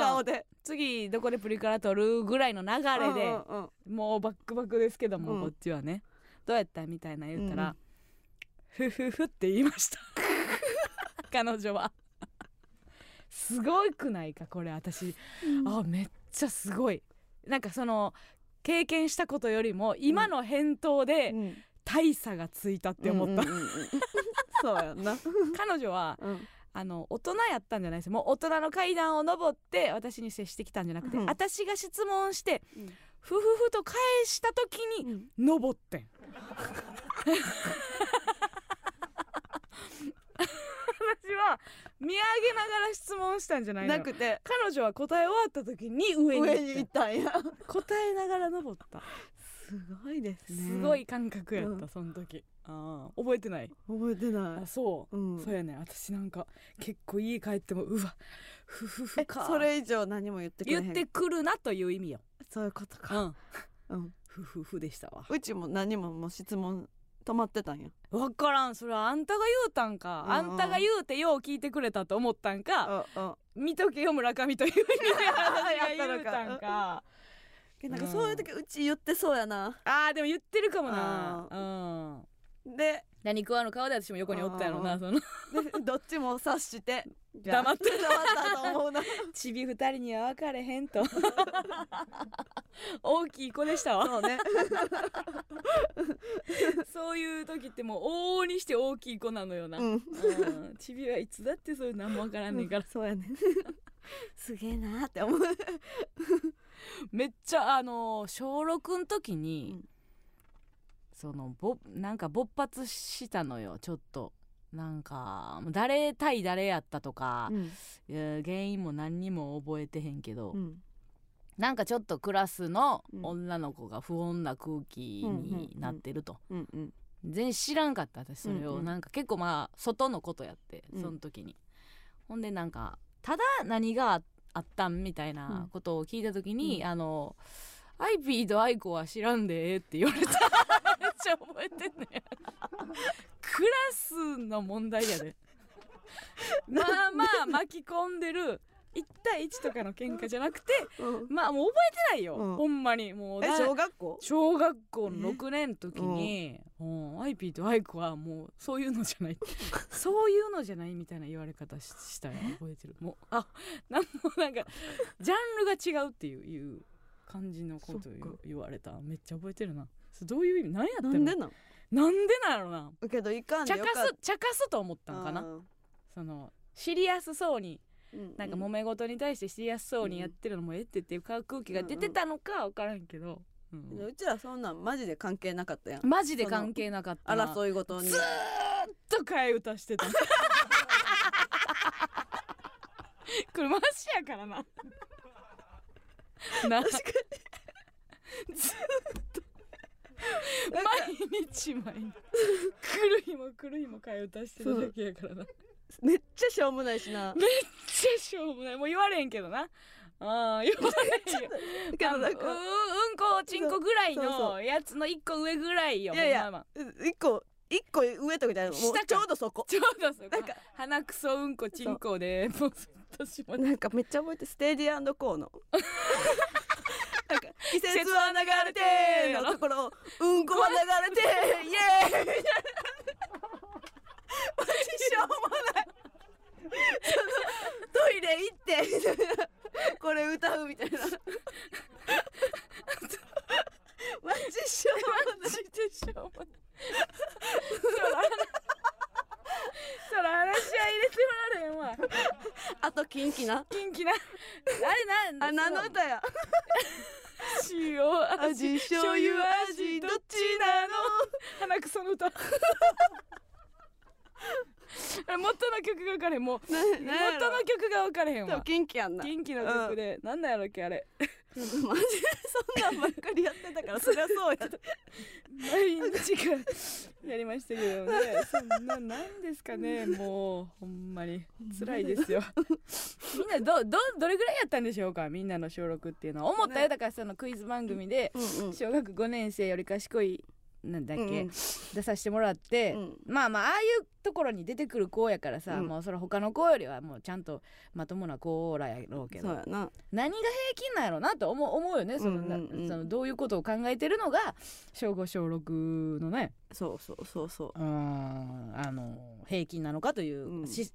顔で次どこでプリクラ撮るぐらいの流れで、うんうんうん。もうバックバックですけども、うん。こっちはね。どうやったみたいな言ったら、うんふふふって言いました。彼女は。すごくないかこれ私、あめっちゃすごい。なんかその経験したことよりも今の返答でうん。大差がついたって思った、そうやんな。彼女はうんあの大人やったんじゃないです。もう大人の階段を上って私に接してきたんじゃなくて、うん。私が質問してうん。ふふふと返した時にうん。登ってん。私は見上げながら質問したんじゃないの。なくて。彼女は答え終わった時に上に行って上に行ったんや。答えながら登った。すごいですね。すごい感覚やった、うん。その時ああ覚えてない。覚えてなあそう、いうん。そうやね。私なんか結構家帰ってもうわふふふえかそれ以上何も言ってくれ言ってくるなという意味よ。そういうことか。うん。うん。ふふふでしたわ。うちも何ももう質問止まってたんや。分からん。それはあんたが言うたんか、うんあんたが言うてよう聞いてくれたと思ったんか、うんうん。見とけよ村上という意味で 言うたんか。なんかそういう時うち言ってそうやな。あーでも言ってるかもな。うんで何食わぬ顔で私も横におったやろなその。でどっちも察して 黙って。黙ったと思うな。ちび二人には分かれへんと。大きい子でしたわ。そうね。そういう時ってもう往々にして大きい子なのよな、うん。うん。ちびはいつだってそういう何も分からんねんから。そうやね。すげえなーって思う。めっちゃあの小6の時に、うんそのぼなんか勃発したのよちょっと。なんか誰対誰やったとか、うん。原因も何にも覚えてへんけど、うん。なんかちょっとクラスのうん。女の子が不穏な空気になってると、うんうん。全然知らんかった私それを、うんうんなんか結構まあ外のことやってうん。その時に、ほんでなんかただ何がああったんみたいなことを聞いた時に、うん。あの「アイピーとアイコは知らんでええ」って言われたちゃ覚えてんねんクラスの問題やで。まあまあ巻き込んでる1対1とかの喧嘩じゃなくてうん。まあもう覚えてないよ、うん。ほんまに。もう小学校？小学校の6年の時に、うん、アイピーとアイコはもうそういうのじゃない。そういうのじゃないみたいな言われ方ししたよ。覚えてる。もうあなんもなんかジャンルが違うっていういう感じのこと言われた。めっちゃ覚えてるなそれどういう意味何やってんんでなん？なんでなんやろな。けどいかんで茶化よかっす茶化すと思ったんかな？うんそのシリアスそうにうんなんか揉め事に対してしやすそうにやってるのもええってっていう空気が出てたのか分からんけど、うん。うちらそんなんマジで関係なかったやん。マジで関係なかったな。争いごとに。ずーっと替え歌してた。これマジやからな。な。ずーっと毎日毎日。来る日も来る日も替え歌してるだけやからな。めっちゃしょうもないしな。めっちゃしょうもない。もう言われんけどな。ああ言われんよけど。なんあのううんこちんこぐらいのやつの一個上ぐらいよいやいやまは。一個一個上とかじゃないもうちょうどそこ。ちょうどそこ。なんか鼻くそうんこちんこでもうずっとしまなんかめっちゃ覚えてステージコーの 季節は流れてのところをうんこは流れてイエーイ。マジしょうもない。トイレ行ってこれ歌うみたいな。マジしょうもない。マジでしょうもない そら話は入れてもらえんわ。あとキンキな。元気な。あれなん？あ何の歌や？塩味醤油味どっちなの？鼻くその歌。あれ元の曲が分かれへん。もうな元の曲が分かれへんわ多分キンキやんな元気の曲で、なんなんやろっけあれマジでそんなんばっかりやってたからそりゃそうや。毎日からやりましたけどね。そんななんですかねもうほんまに。辛いですよ。みんなどどどれぐらいやったんでしょうかみんなの小6っていうのは。思ったよ。だからそのクイズ番組で小学5年生より賢いなんだっけ、うんうん。出させてもらって、うん。まあまあああいうところに出てくる子やからさ、うん。もうそれ他の子よりはもうちゃんとまともな子らやろうけど。何が平均なんやろなと思う思うよねその、なうんうんうん。そのどういうことを考えてるのが小5小6のね。そうそうそうそう。あの平均なのかという、うん。し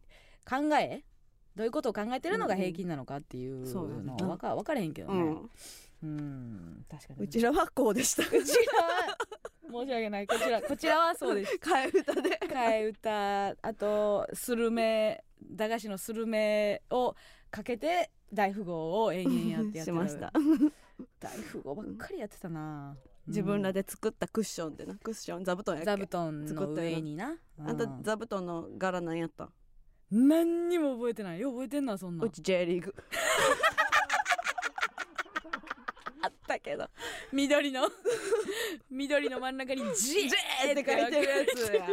考え？どういうことを考えてるのが平均なのかっていうのは分か分からへんけどねうん。うん確かに。うちらはこうでした。うちらは申し訳ない。こちらこちらはそうです。替え歌で。替え歌あとスルメ駄菓子のスルメをかけて大富豪を延々やってやってしました。大富豪ばっかりやってたな、自分らでで作ったクッションってなクッション座布団やっけ？座布団の上にな。あんたうん。座布団の柄なんやった？何にも覚えてない。よ覚えてんなそんなうんち J リーグ。あったけど。緑の。緑の真ん中に「J」って書いてるやつや。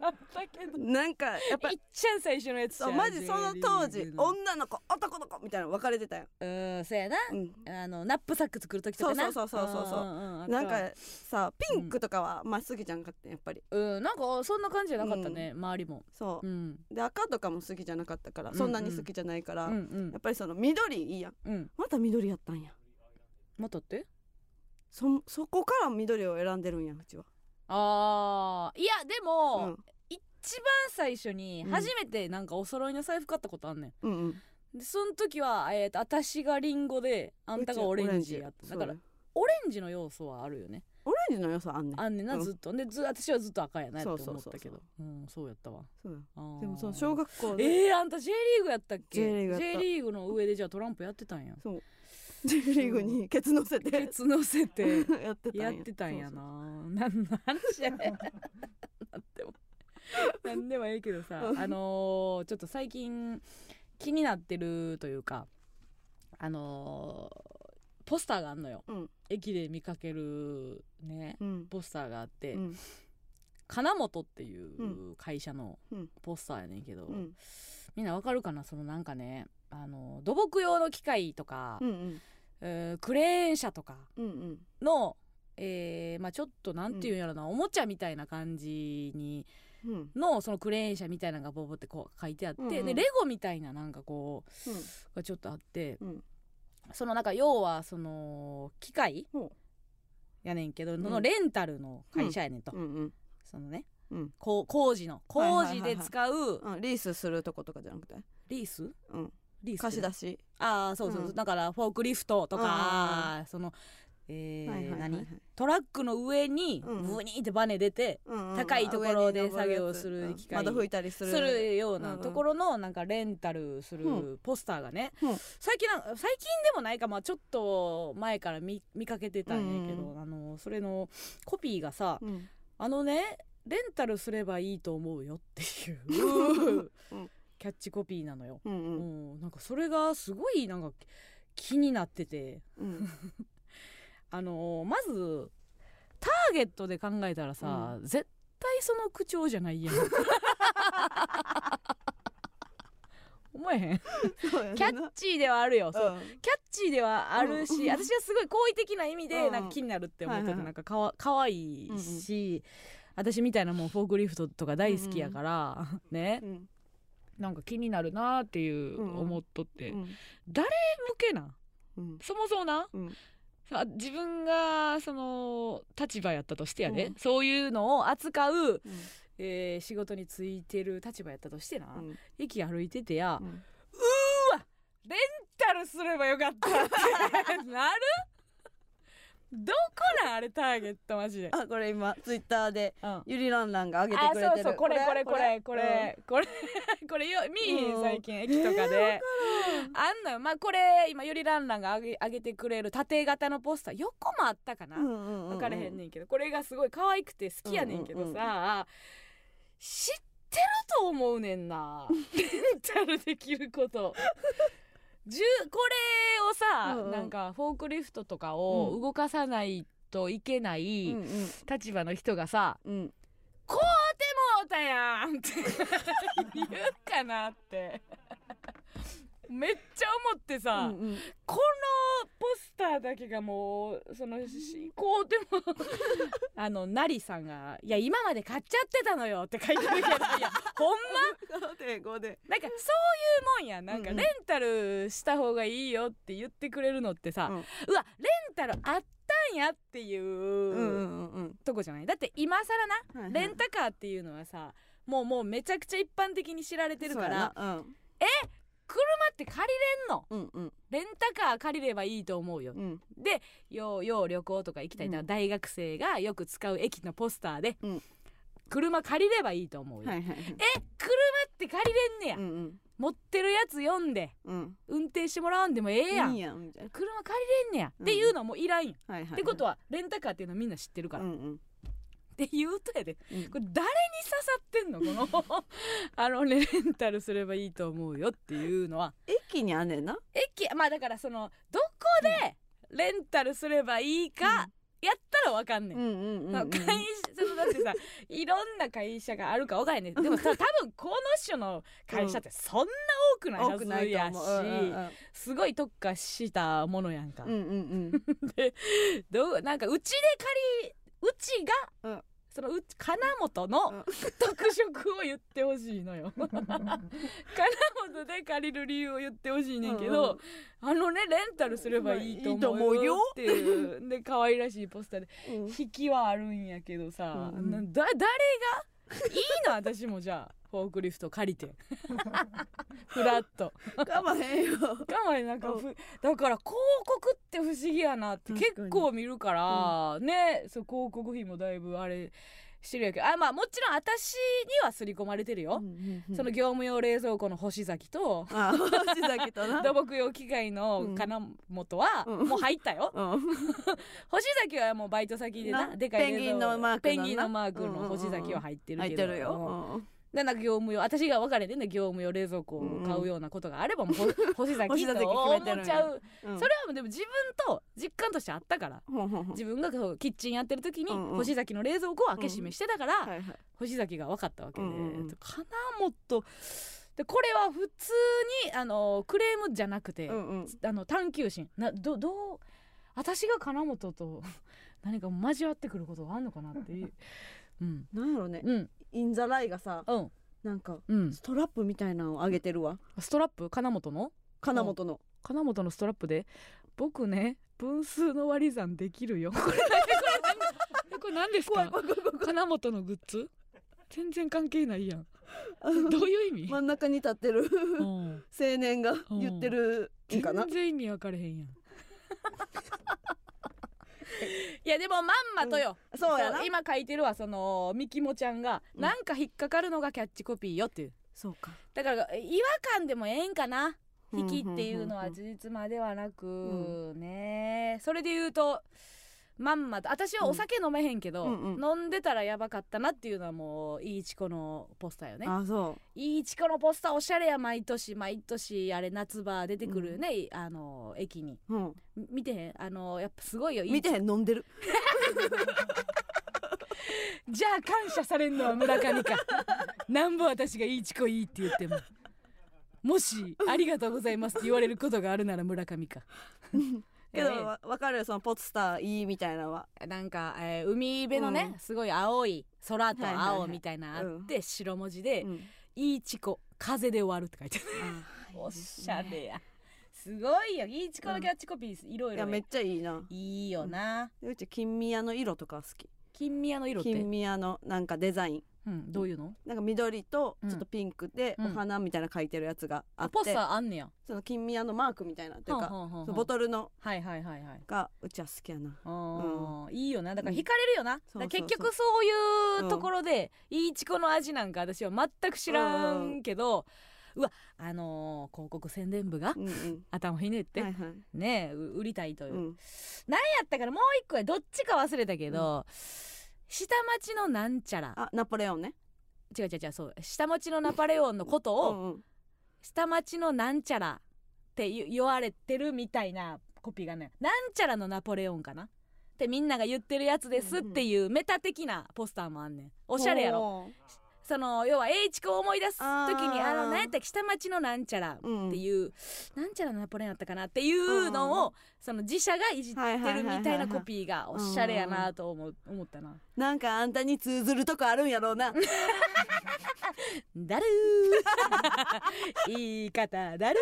あったけど。なんかやっぱいっちゃん最初のやつじゃそんうマジその当時女の子男の子みたいなの分かれてたよ、うんそうやな。うん、あのナップサック作る時とかな。そうそうそうそうそうそう。んんんなんかさピンクとかはまっすぐじゃんかったやっぱり。うん。なんかそんな感じじゃなかったね、周りも。そう。う、ん。で赤とかも好きじゃなかったから、うん。そんなに好きじゃないから、うんうん。やっぱりその緑いいやん。うん。また緑やったんやまたって？そそこから緑を選んでるんやうちは。あー。いやでも、うん。一番最初にうん。初めてなんかお揃いの財布買ったことあんねん、うんうん。でその時は、えー、と私がリンゴであんたがオレンジやった。だからオレンジの要素はあるよねオレンジの良さあんねん。あんねんな、うん。ずっと。でず私はずっと赤やなって思そうそうそうそう。ったけど。うんそうやったわ。そう。やあー。でもその小学校で。えー、あんた J リーグやったっけ？J リーグ J リーグの上でじゃあトランプやってたんや。J リーグにケツ乗せて。ケツ乗せて。やってたんや。やってたんやな。何の話やねん。でも。なんでもいいけどさうん。あのーちょっと最近気になってるというかあのーポスターがあんのよ。そううん。駅で見かけるねうん。ポスターがあって、うん。金本っていうう会社のうん。ポスターやねんけど、うん。みんなわかるかな？そのなんかねあの土木用の機械とか、うんうん。えークレーン車とかうんうん。の、えーまあ、ちょっとなんていうんやろな、おもちゃみたいな感じにうん。のそのクレーン車みたいなのがボボってこう書いてあって、うんうんでレゴみたいななんかこうがちょっとあってうんそのなんか要はその機械ほやねんけど、ん。そのレンタルの会社やねんと、そのね。うん。工事のはい工事で使ううん。リースするとことかじゃなくて？リース？うん。リース貸し出し。ああそうそうそう、うん。だからフォークリフトとか、あその、何？トラックの上にうん。ブニーってバネ出て、高いところで作業する機械。いたりすするるようなところのなんかレンタルすうるポスターがね、うん。最近なん最近でもないかまあちょっと前から見見かけてたんやけど、うんあのそれのコピーがさうん。あのねレンタルすればいいと思うよっていう、うん。キャッチコピーなのよ、うんううんん、なんかそれがすごいなんか気になってて。うんあのまずターゲットで考えたらさ、絶対その口調じゃないやん。思えへん？キャッチーではあるよ、そう。うん。キャッチーではあるし、うん。私はすごい好意的な意味うん。でなんか気になるって思ってて、なんかかわかわいいし、私みたいなもうフォークリフトとか大好きやから、ね。うん。なんか気になるなっていううん思っとって、うん。誰向けな？うん。そもそもな、自分がその立場やったとしてやで、うん。そういうのを扱う、うん。えー仕事についてる立場やったとしてな、うん。駅歩いててや、うんレンタルすればよかったって なる？どこなんあれターゲットマジで、あこれ今ツイッターでうん。ゆりらんらんが上げてあくれてる。そうそうこれ？これこれこれこれ？これ よ見えへんうん。最近駅とかで。あんのよ。まあこれ今よりランランが上げ上げてくれる縦型のポスター。横もあったかな、うんうんうんうん。分かれへんねんけど。これがすごい可愛くて好きやねんけどさ、知ってると思うねんな。レンタルできること。じゅこれをさ、うんうん。なんかフォークリフトとかを動かさないといけないうん立場の人がさうんうん「こうてもうたやん!」って 言うかなってめっちゃ思ってさ、うんうん。このポスターだけがもうそのしこうでも あのなりさんが「いや今まで買っちゃってたのよ」って書いてるけどいやほんま？5で5でなんかそういうもんや。なんかうん。うんレンタルした方がいいよって言ってくれるのってさ、ううんわレンタルあったんやっていう、うんうんうんうん。とこじゃない？だって今更な、はいはい。レンタカーっていうのはさもうもうめちゃくちゃ一般的に知られてるからそうやな車って借りれんの。うんうん。うんレンタカー借りればいいと思うよ。うん。でようよう旅行とか行きたいな、うん。大学生がよく使う駅のポスターで、うん。車借りればいいと思うよ、はいはいはい。え車って借りれんねや、うんうん。持ってるやつ読んでうん。運転してもらわんでもええやん。いいやんみたいな。車借りれんねや、うんっていうのはもういらんやん、はいはい。ってことはレンタカーっていうのはみんな知ってるかうんうんて言うとやで。うん。これ誰に刺さってんの？このあのレンタルすればいいと思うよっていうのは。駅にあんねんな。駅まあだからそのどこでレンタルすればいいかやったらわかんねん、うんうんうん会社そのだってさいろんな会社があるか分かんねん。でもさ多分この種の会社ってそんな多くないはずやし、思う。うんうんすごい特化したものやんか、うんうんうん。どうなんかうちで借りうちが、うんそのうち金本のうん。特色を言ってほしいのよ。金本で借りる理由を言ってほしいねんけど、あのねレンタルすればいいと思うよっていうで可愛らしいポスターで。うん。引きはあるんやけどさ、うんなだ誰がいいの私もじゃあ。フォークリフト借りて。フラッとかまへんよ。我慢なんかふだから広告って不思議やなって結構見るから、ねそう広告費もだいぶあれしてるやけ。どあまあもちろん私には刷り込まれてるよ、その業務用冷蔵庫の星崎とあ星崎とな。土木用機械の金本はうん。もう入ったよ、うん。星崎はもうバイト先でななでかい冷蔵ペンギンのマークのな。ペンギンのマークの星崎は入ってるけど、入ってるよ。でなんか業務用。私が分かれてんね業務用冷蔵庫を買うようなことがあればもうほ 星崎星崎決とちゃう。うん。それはもうでも自分と実感としてあったからほん自分がキッチンやってる時にうんうん。星崎の冷蔵庫を開け閉めしてたから、はいはい星崎が分かったわけで、うんうんうん。金本でこれは普通にあのクレームじゃなくて、うんうん。あの探求心。などどう私が金本と何か交わってくることがあんのかなっていう。うん。なんやろね。うんインザライがさうん。なんかうん。ストラップみたいなのをあげてるわ。ストラップ？金本の？金本の。金本のストラップで？僕ね分数の割り算できるよ。これ何これ何ですか？金本のグッズ？全然関係ないやん。どういう意味、真ん中に立ってる。うん。青年が言ってる全然意味分かれへんやん いやでもまんまとよ、そうやな。今書いてるわそのみきもちゃんが、うん。なんか引っかかるのがキャッチコピーよっていう。そうか。だから違和感でもええんかな？引きっていうのはん事実まではなく、うねそれで言うとまんまと私はお酒飲めへんけど、うんうん。飲んでたらやばかったなっていうのはもういいチコのポスターよね。あそいいチコのポスターおしゃれや毎年毎年あれ夏場出てくるよね、あの駅に。う、うん、み見てへん？あのやっぱすごいよいい見てへん飲んでる。じゃあ感謝されんのは村上か。なんぼ私がいいチコいいって言っても。もしありがとうございますって言われることがあるなら村上かけど、ええわ分かるよそのポスターいいみたいなのは。なんか、えー海辺のね、うん。すごい青い空とはいはいはい青みたいなのあって、白文字でうん「いいチコ風で終わる」って書いてある。おしゃれや。すごいよ。いいチコのキャッチコピーいろいろいやめっちゃいいな。いいよな、でうち金宮の色とか好き。金宮の色って、金宮のなんかデザインうん、どういうの？なんか緑とうん。ちょっとピンクでうん。お花みたいな描いてるやつがあって、あポスターあんねや。その金宮のマークみたいなっていうか、ボトルのはいはいはいはい。がうちは好きやな。あーいいよな。だからうん惹かれるよな、そうだからそうそう結局そういうところで、いいチコの味なんか私は全く知らんけど、うわあのー広告宣伝部がうんうん。頭ひねって、はいはい。ね売りたいという、うん。なんやったからもう一個やどっちか忘れたけど、下町のなんちゃら。あナポレオンね。違う違う違うそう。下町のナポレオンのことを、下町のなんちゃらって言言われてるみたいなコピーがねなんちゃらのナポレオンかな？ってみんなが言ってるやつですっていうメタ的なポスターもあんねん。おしゃれやろその要は栄一子を思い出す時にあの何やったっけ下町のなんちゃらってうん。いう、なんちゃらのナポレオンやったかなっていうのを、その自社がいじってるみたいなコピーがおしゃれやなと思う思ったな。なんかあんたに通ずるとこあるんやろうな。だるー。言い方だる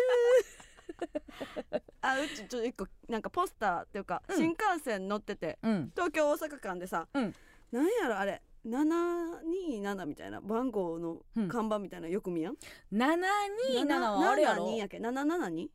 あうちちょっと一個なんかポスターっていうか、うん。新幹線乗っててーうん。東京大阪間でさ、うん。なんやろあれ727みたいな番号のうん。看板みたいなのよく見やん、727はあれやろ。772やっけ772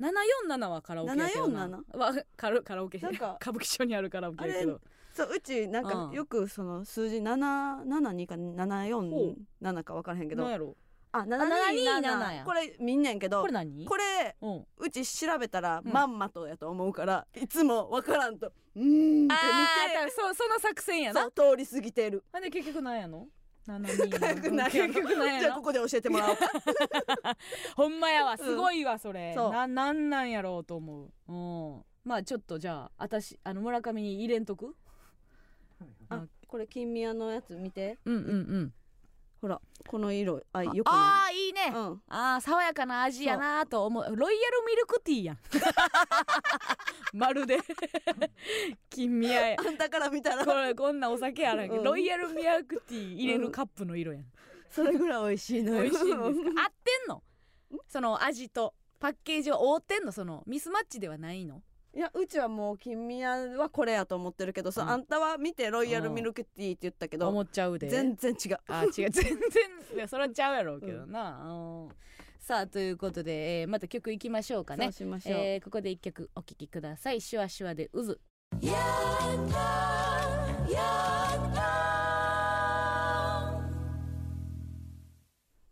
747はカラオケやけどな。747はカラカラオケ。なんか 歌舞伎町にあるカラオケやけど。そううちなんかうん。よくその数字772か747か分からへんけど何やろあ727 727や。これ見んねんけどこれ何？これうん。うち調べたらうん。まんまとやと思うから、いつも分からんとうーんってあ見ーそうその作戦やてな通り過ぎてる。なんで結局なんやの？727 結局なんや結局なんじゃあここで教えてもらおう。か ほんまやわすごいわそれ、そう。ななんなんやろうと思う。うん。まあちょっとじゃあ私あの村上に入れんとく？あこれ金宮のやつ見て。うんうんうんほらこの色あよくああーいいね、うん。あー爽やかな味やなと思う。ロイヤルミルクティーやん。まるで。金宮や。あんたから見たら。これこんなお酒あらんけ。ど、うん。ロイヤルミルクティー入れるカップの色やん、それぐらい美味しいのよ。美味しいんですか？合ってんの？その味とパッケージを覆ってんの？そのミスマッチではないの？いやうちはもう金宮はこれやと思ってるけどさ、うん。あんたは見てロイヤルミルクティーって言ったけど、思っちゃうで。全然違う。あ違う。全然いやそれはちゃうやろうけどな、うん。さあということで、えーまた曲いきましょうかね。そうしましょう、えーここで一曲お聴きください。シュワシュワで渦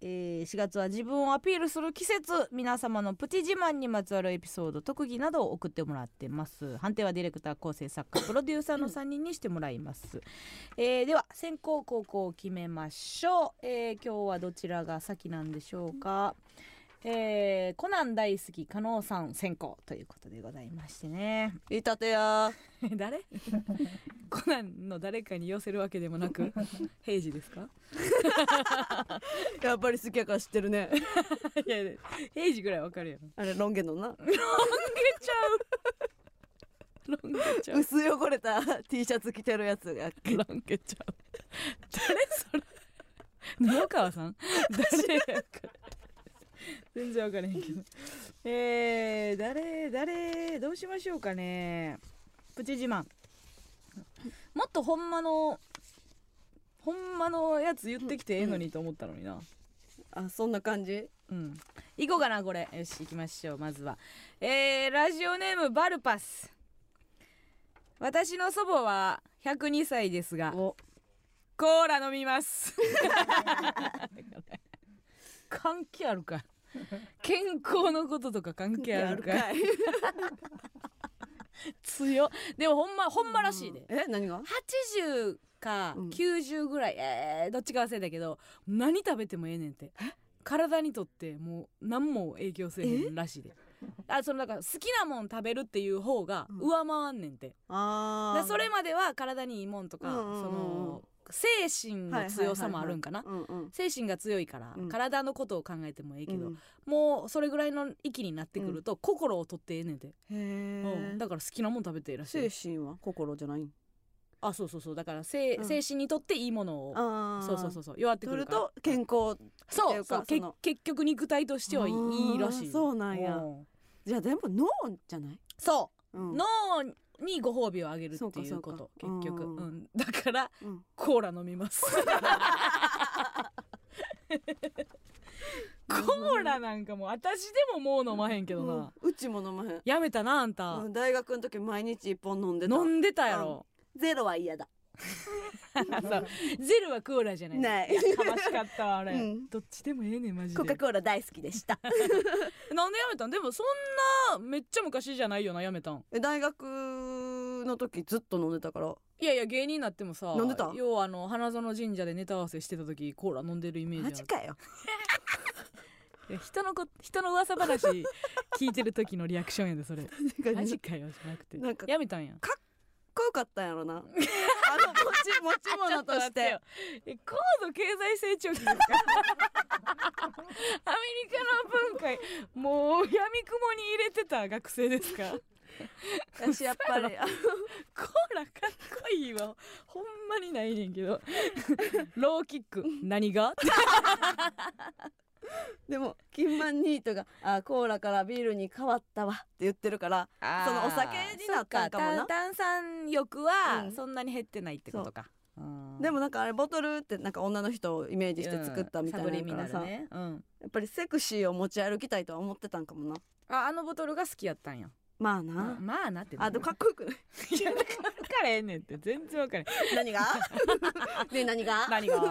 えー4月は自分をアピールする季節皆様のプチ自慢にまつわるエピソード特技などを送ってもらってます。判定はディレクター構成作家プロデューサーの3人にしてもらいます、えーでは先行後攻を決めましょう、えー今日はどちらが先なんでしょうか。えーコナン大好き加納さん先行ということでございましてね。いたてや。誰？コナンの誰かに寄せるわけでもなく 平次ですか？やっぱり好きやから知ってるね。いや平次ぐらいわかるやろあれロン毛のな。ロン毛ちゃう。ロン毛ちゃう。薄汚れた T シャツ着てるやつが。ロン毛ちゃう。誰それ？布川さん？誰やか 全然わからへんけど。えー、誰誰どうしましょうかね。プチ自慢。もっとほんまのほんまのやつ言ってきてええのにと思ったのにな。あそんな感じ？うん。行こうかなこれ。よし行きましょうまずは。えー、ラジオネームバルパス。私の祖母は102歳ですがお。コーラ飲みます。関係あるか 健康のこととか関係あるかい。強っ。でもほんまほんまらしいで、え何が？80かうん。90ぐらい、えーどっちか忘れたけど何食べてもええねんって体にとってもう何も影響せえへんらしいで。あそのだから好きなもん食べるっていう方がうん。上回んねんて、あー。でそれまでは体にいいもんとか、うんうんうんうん。その精神の強さもあるんかな、精神が強いから、うん。体のことを考えてもええけど、うん。もうそれぐらいの域になってくると、心を取ってええねんて、へうん。えだから好きなもん食べてええらしい精神は心じゃない？あそうそうそう。だから精,、うん。精神にとっていいものをあそうそうそうそう。弱ってくる。からと健康そそう。その。結局肉体としてはいいらしい。そうなんや。うん。じゃあでも脳じゃない？そう。う、ん。脳にご褒美をあげるっていうこと。結局、うん。うん、だからうん。コーラ飲みます。コーラなんかもう私でももう飲まへんけどな、うん。うちも飲まへん。やめたなあんた、うん大学の時毎日一本飲んでた。飲んでたやろ、ゼロは嫌だ ゼロはコーラじゃないない。やかましかったわあれ、うん。どっちでもええねんマジで。コカ・コーラ大好きでした。なんでやめたん？でもそんなめっちゃ昔じゃないよなやめたん。え大学の時ずっと飲んでたから。いやいや芸人になってもさ飲んでた？要はあの花園神社でネタ合わせしてた時コーラ飲んでるイメージマジかよ。人のこ人の噂話聞いてる時のリアクションやでそれ。マジかよじゃなくて。なんかやめたんや。かっこよかったんやろな。あの持ち持ち物として。て高度経済成長期ですか？アメリカの文化もう闇雲に入れてた学生ですか？私やっぱりあコーラかっこいいわ。ほんまにないねんけど。ローキック何が？でもキンマンニートがあコーラからビールに変わったわって言ってるからそのお酒になったんかもな。炭酸欲はうん。そんなに減ってないってことか、う。ん。でもなんかあれボトルってなんか女の人をイメージして作ったみたいなサブリミナルからさ、ね、うん、やっぱりセクシーを持ち歩きたいとは思ってたんかもな。ああのボトルが好きやったんや。まあな、まあなってあでもかっこよくない。いや分からへん。ねんって全然分からへん。何が？で何が？何が？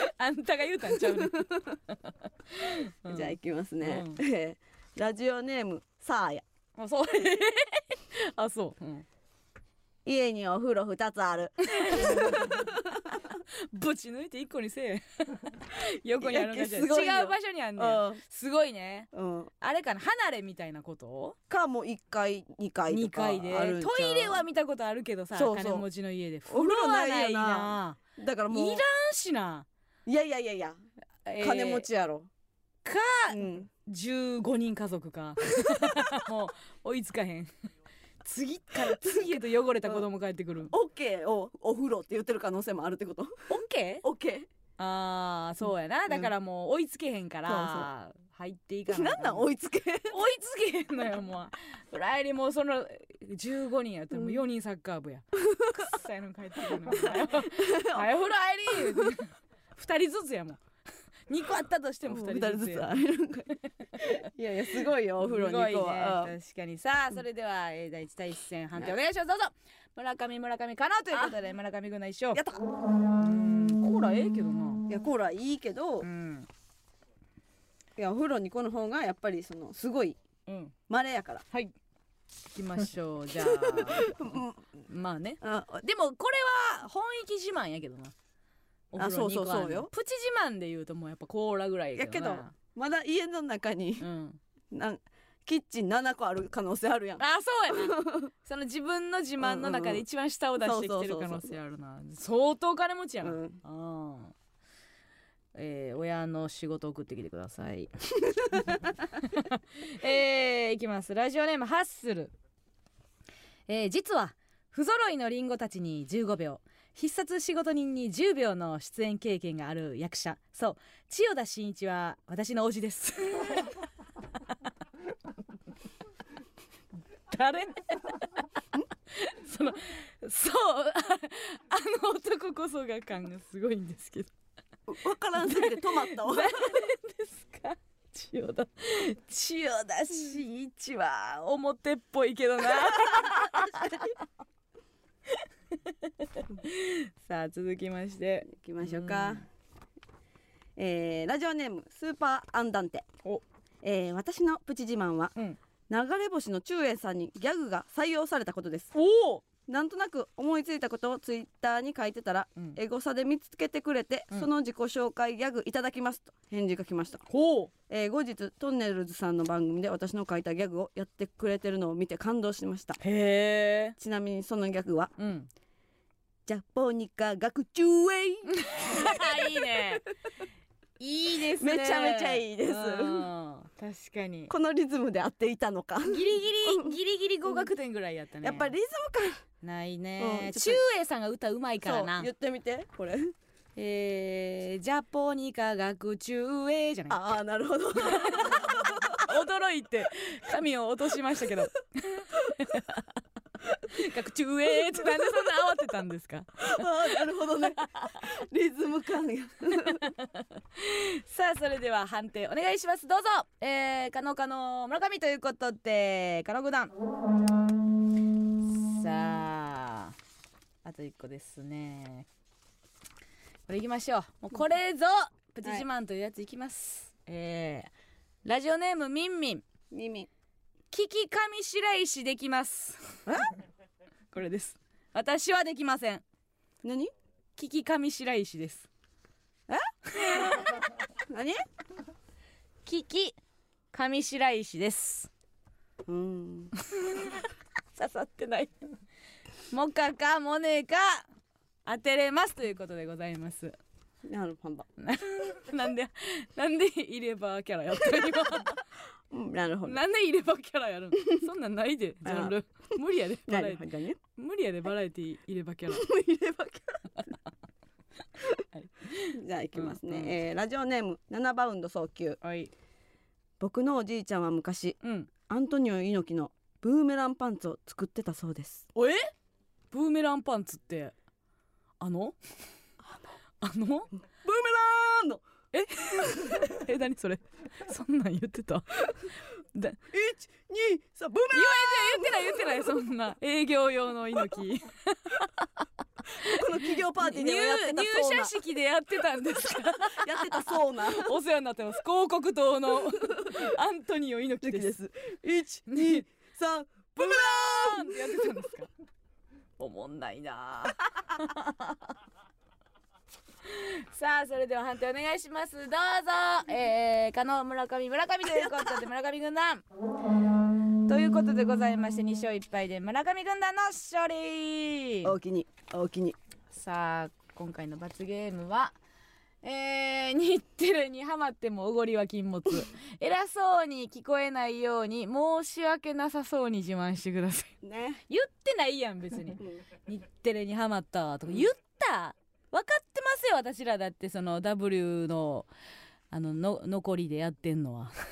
あんたが言うたんちゃうねん、う んじゃあ行きますね、うん。え ーラジオネームサーヤ。あそう。あそう、うん、家にお風呂2つある。ぶち抜いて一個にせえ。横にあるんかじゃ違う場所にあんねん。すごいね。うん、うん、あれかな離れみたいなこと？かもう1階2階と2か階で。あるんちゃう？トイレは見たことあるけどさ金持ちの家で。お風呂ないよな。風呂はな。だからもういらんしないやいやいやいやえー金持ちやろ、かうん。15人家族か。もう追いつかへん。次から次へと汚れた子供帰ってくる。オッケー。をお風呂って言ってる可能性もあるってこと？オッケー？オッケあーそうやな、ん。だからもう追いつけへんから、入っていかーななんなん追いつけ？追いつけへんのよもう。フライにもうその15人やったらもう4人サッカー部や、くっさいの帰ってくるのはよ。はよ。フライリー2人ずつやもん。2個あったとしても2人ずついいやいやすごいよお風呂に行こう。すごいはね確かにさあそれでは、えー第一対一戦判定お願いします。ど。うぞ。村上村上かなということで村上軍の一勝。やった。うんコーラええけどな。いやコーラいいけど、うん。いやお風呂にこの方がやっぱりそのすごいうん。稀やから。はい。行きましょう。じゃあ。まあね。あでもこれは本域自慢やけどなお風呂に行くそうそうそうよ。プチ自慢で言うともうやっぱコーラぐらいやけどまだ家の中にうん。なんキッチン7個ある可能性あるやん。あそうやな。その自分の自慢の中で一番下を出してきてる可能性あるな。相当金持ちやな、うん。あーえー親の仕事送ってきてください。えー、いきます。ラジオネームハッスル、えー実は不揃いのリンゴたちに15秒必殺仕事人に10秒の出演経験がある役者。そう。千代田真一は私の推しです。誰？そのそう。ああの男こそが感がすごいんですけど。わからんすぎて止まったわ。誰ですか？千代田千代田真一は表っぽいけどな さあ続きまして。行きましょうか、えーラジオネームスーパーアンダンテ。お。えー私のプチ自慢はうん。流れ星の中英さんにギャグが採用されたことです。おお、なんとなく思いついたことをツイッターに書いてたらうん、エゴサで見つけてくれて、うん。その自己紹介ギャグいただきますと返事が来ました、ほう。えー後日トンネルズさんの番組で私の書いたギャグをやってくれてるのを見て感動しました。へえちなみにそのギャグはうんジャポニカ学中へい いねいいですね。めちゃめちゃいいです。うん。確かに。このリズムで合っていたのか。ギリギリギリギリ合格点ぐらいやったね。やっぱリズムないうんね中英さんが歌うまいから。な言ってみてこれ。えー、ジャポニカ学中英じゃない。ああなるほど。驚いて髪を落としましたけど 学中英ってなんでそんな慌てたんですか？ああなるほどね。リズム感が。さあそれでは判定お願いします。どうぞ。えー、加納加納村上ということで加納九段さああと一個ですね。これいきましょう。もうこれぞプチ自慢というやついきます、えー、ラジオネームみんみん耳聞き上白石できます。これです。私はできません。何？聞き上白石です。何？聞き上白石です。うん。刺さってない。モカかモネか。当てれますということでございます。なるほど。な んでなんで入れ歯キャラやったの？今うんなるほど。なんで入れ歯キャラやるん そんなんないでジャンル。無理やでバなラエティ。るほどね。無理やでバラエティ入れ歯キャラ。入れ歯キャラ。はい。じゃあ行きますね、うんうんえーラジオネーム7バウンド早急。はい。僕のおじいちゃんは昔うん。アントニオ猪木のブーメランパンツを作ってたそうです。おえ？ブーメランパンツってあの？あの。ブーメランの え？何それ？そんなん言ってた？だ1 2 3ブーメ言ってない言ってないそんな。営業用の猪木。ランこの企業パーティー入ではやってたそうな。入社式でやってたんですか？やってたそうな。お世話になってます。広告塔のアントニオ猪木でです。す1 2 3ブーメパーン！ってやってたんですか？おもんないな さあそれでは判定お願いします。どうぞ。えー、加納村上村上ということで 村上軍団。ということでございまして2勝1敗で村上軍団の勝利。大きに大きに。さあ今回の罰ゲームはえー、日テレにハマってもおごりは禁物。偉そうに聞こえないように申し訳なさそうに自慢してください。ね。言ってないやん別に。日テレにハマったとか言った分かってますよ私ら。だってその W のあのの残りでやってんのは。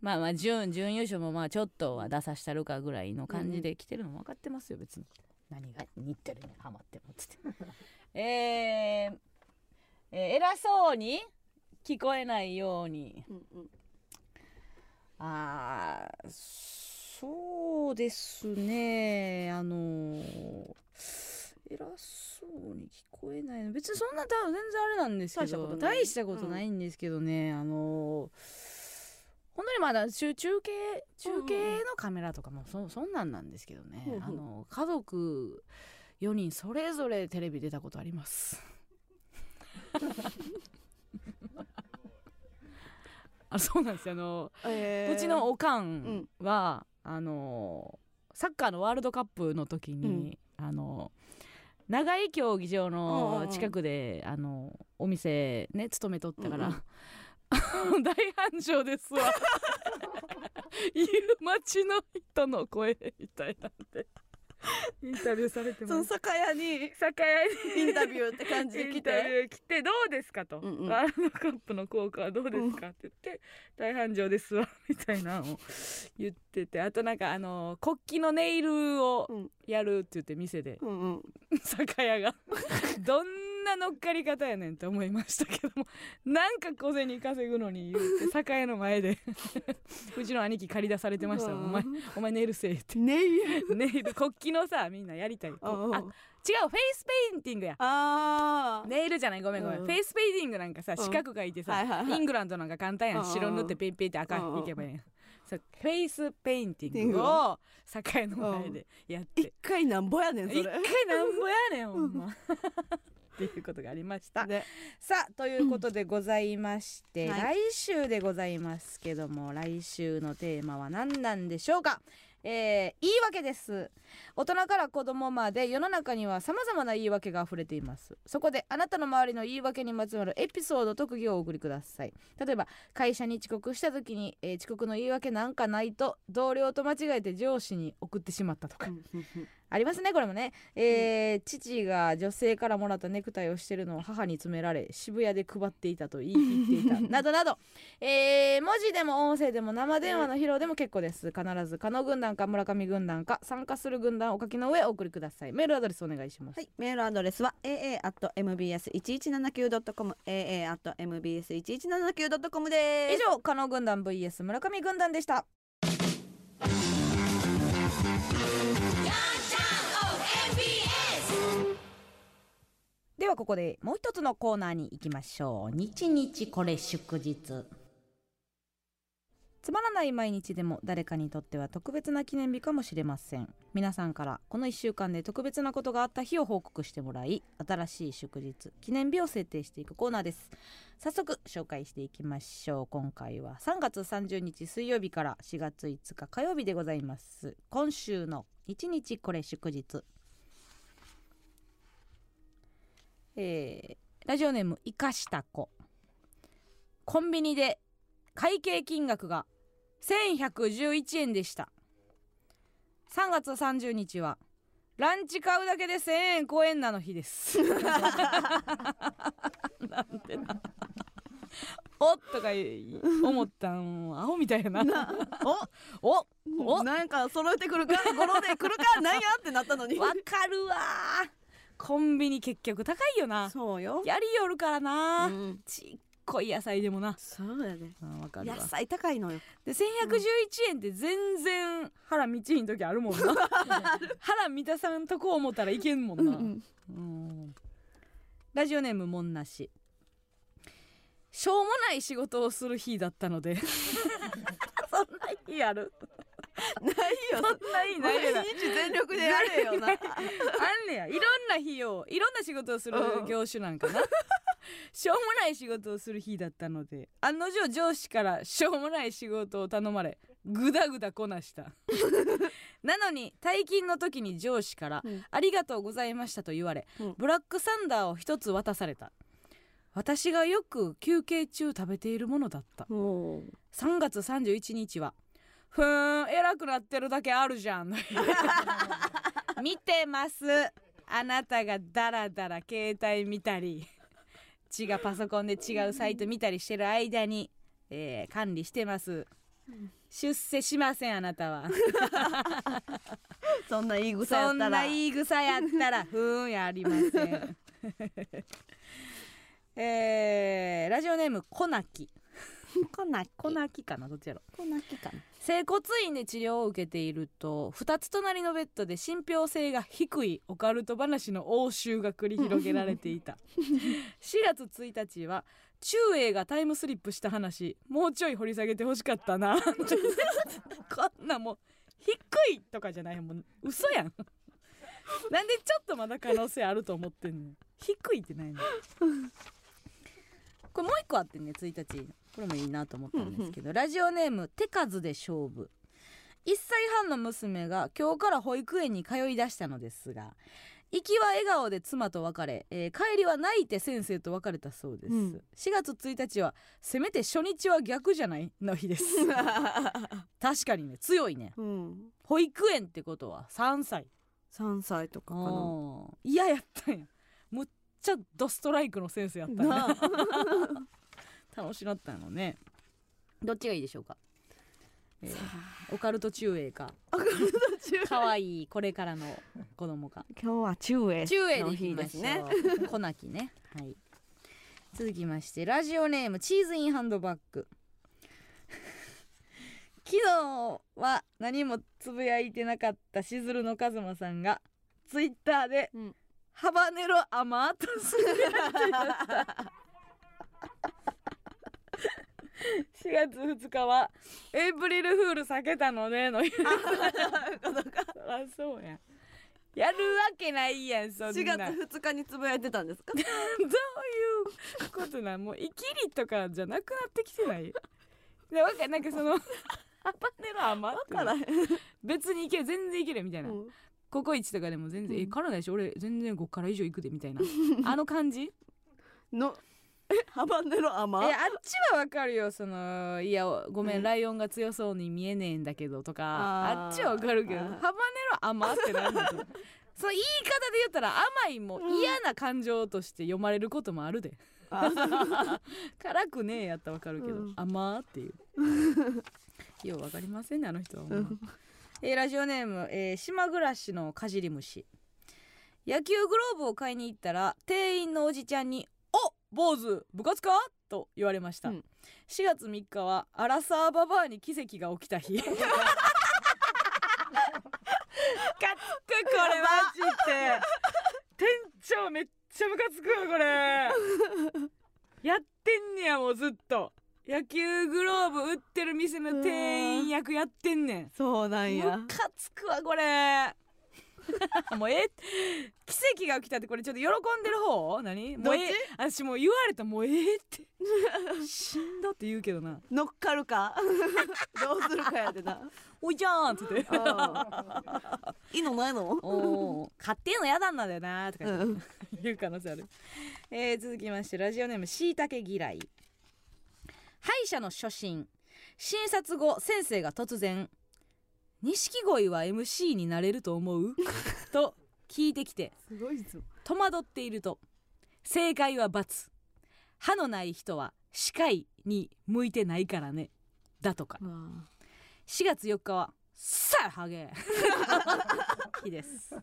まあまあ準準優勝もまあちょっとは出さしたるかぐらいの感じで来てるの分かってますよ別に。何が日テレにハマってもっつって。えーえー偉そうに？聞こえないように。うんうん。あーそうですね。あのー偉そうに聞こえないの別にそんな多分全然あれなんですけど大したことない。大したことないんですけどね、あのー本当にまだ中中継中継のカメラとかもそそんなんなんですけどね、うんう。んあの家族4人それぞれテレビ出たことあります。あそうなんですよ。あのえ。ーうちのおかんは、あのサッカーのワールドカップの時に、あの長井競技場の近くで、あのお店ね勤めとったから、うんうん。大繁盛ですわ。いう街の人の声みたいなんで インタビューされてそのます酒屋に。酒屋に。インタビューって感じでイ来ンタビてュー来てどうですかと、うんうん。ワールドカップの効果はどうですかって言って、大繁盛ですわみたいなのを言ってて。あとなんかあの国旗のネイルをうん。やるって言って店で。うんうん。酒屋が。どんな乗っかり方やねんって思いましたけども。なんか小銭稼ぐのに言って酒屋の前で。うちの兄貴借り出されてましたお前お前ネイルせえって。ねいネイル国旗のさみんなやりたい。あ違うフェイスペインティングや。あーネイルじゃないごめんごめん、うん。フェイスペインティングなんかさうん。四角書いてさ、はいはいはい。イングランドなんか簡単やうん。うん。ん白塗ってペンペンって赤うんうんいけばいいやん。フェイスペインティングを酒の前でやって。一回なんぼやねんそれ。一回なんぼやねんほんま っていうことがありました。でさあということでございまして、は来週でございますけども来週のテーマは何なんでしょうか。えー言い訳です。大人から子供まで世の中には様々な言い訳が溢れています。そこであなたの周りの言い訳にまつわるエピソード特技をお送りください。例えば会社に遅刻した時に、えー遅刻の言い訳なんかないと同僚と間違えて上司に送ってしまったとかありますねこれもね、えー父が女性からもらったネクタイをしてるのを母に詰められ渋谷で配っていたと言い 切っていた。などなど、えー文字でも音声でも生電話の披露でも結構です。必ず加納軍団か村上軍団か参加する軍団をお書きの上お送りください。メールアドレスお願いします、はい、メールアドレスは aa.mbs1179.com aa.mbs1179.com です。以上加納軍団 vs 村上軍団でしたではここでもう一つのコーナーに行きましょう。日日これ祝日。つまらない毎日でも誰かにとっては特別な記念日かもしれません。皆さんからこの1週間で特別なことがあった日を報告してもらい新しい祝日記念日を設定していくコーナーです。早速紹介していきましょう。今回は3月30日水曜日から4月5日火曜日でございます。今週の1日これ祝日。えーラジオネーム生かした子コンビニで会計金額が1111円でした。3月30日はランチ買うだけで1000円超えんなの日です。なんてなおっとか思ったんアホみたいやなおおお。なんか揃えてくるか語呂で来るかなんやってなったのに。わかるわコンビニ結局高いよな。そうよ、やりよるからな、うん、ちっこい野菜でもな。そうやで。うんわかるわ。野菜高いのよ。で1111円って全然腹満ちひん時あるもんな。腹満たさんとこ思ったらいけんもんな、うん。ラジオネームもんなし。しょうもない仕事をする日だったので。そんな日ある？よ。そんな日ないよな毎日全力でやれよな。あんねや。いろんな日をいろんな仕事をするうん。業種なんかな。しょうもない仕事をする日だったので。案の定上司からしょうもない仕事を頼まれぐだぐだこなした。なのに退勤の時に上司からうん「ありがとうございました」と言われ、うん。ブラックサンダーを一つ渡された。私がよく休憩中食べているものだった。おー。3月31日はふーん偉くなってるだけあるじゃん。見てます。あなたがダラダラ携帯見たり血がパソコンで違うサイト見たりしてる間に、えー管理してます。出世しませんあなたは。そんな言い草やそんったら。な言い草やったらふーんやありません。えーラジオネームコナキ。こなきコナキかなどっちやろこなきかな整骨院で治療を受けていると2つ隣のベッドで信憑性が低いオカルト話の応酬が繰り広げられていた。4月1日は中英がタイムスリップした話もうちょい掘り下げてほしかったな。こんなもう低いとかじゃないもん。嘘やん。なんでちょっとまだ可能性あると思ってんの？低いってないのこれもう一個あってね1日これもいいなと思ったんですけどラジオネーム手数で勝負。1歳半の娘が今日から保育園に通い出したのですが行きは笑顔で妻と別れ、えー帰りは泣いて先生と別れたそうです、うん。4月1日はせめて初日は逆じゃないの日です。確かにね強いね。うん。保育園ってことは3歳。3歳とかかな。うん嫌やったんや。むっちゃドストライクの先生やったんや。な あ楽しなったのね。どっちがいいでしょうか、えーさオカルト中英か。あこれ途中可愛いこれからの子供か。今日は中英中英での日ですね。小泣きね はい。続きましてラジオネームチーズインハンドバッグ。昨日は何もつぶやいてなかったしずるのカズマさんがツイッターで、うん。ハバネロアマーとつぶやいてました4月2日はエイプリルフール避けたのねの日そうや。やるわけないやんそんな。4月2日につぶやいてたんですか？どういうことなんもうイキリとかじゃなくなってきてない？でわかなんかそのハバネロ余って別にいける全然いけるみたいな、うん。ココイチとかでも全然、うん。え辛ないし俺全然5から以上いくでみたいな。あの感じ？のえハバネロえ甘あっちはわかるよそのいやごめん、うん。ライオンが強そうに見えねえんだけどとかあっちはわかるけどハバネロ甘ってなんだと その言い方で言ったら甘いも嫌な感情として読まれることもあるで、あ 辛くねえやったらわかるけど、うん。甘っていう。ようわかりませんねあの人は。えーラジオネーム、えー島暮らしのかじり虫。野球グローブを買いに行ったら店員のおじちゃんに「お坊主部活か?」と言われました、うん。4月3日はアラサーババアに奇跡が起きた日。かつくこれマジで。店長めっちゃムカつくわこれ。やってんねやもうずっと。野球グローブ売ってる店の店員役やってんねん。そうなんや。ムカつくわこれ もうえ奇跡が起きたってこれちょっと喜んでる方？何？もう私もう言われたもうええって。しんどって言うけどな。乗っかるか？どうするかやでな「おいじゃん」って言って。いいのないの「おお買ってんのやだんなんだよな」とかう言う可能性ある、えー続きましてラジオネームしいたけ嫌い。歯医者の初診診察後先生が突然「錦鯉は MC になれると思う? 」と聞いてきて。すごいぞ。戸惑っていると。正解は×歯のない人は歯科医に向いてないからね。だとか。4月4日はさあハゲ。日です。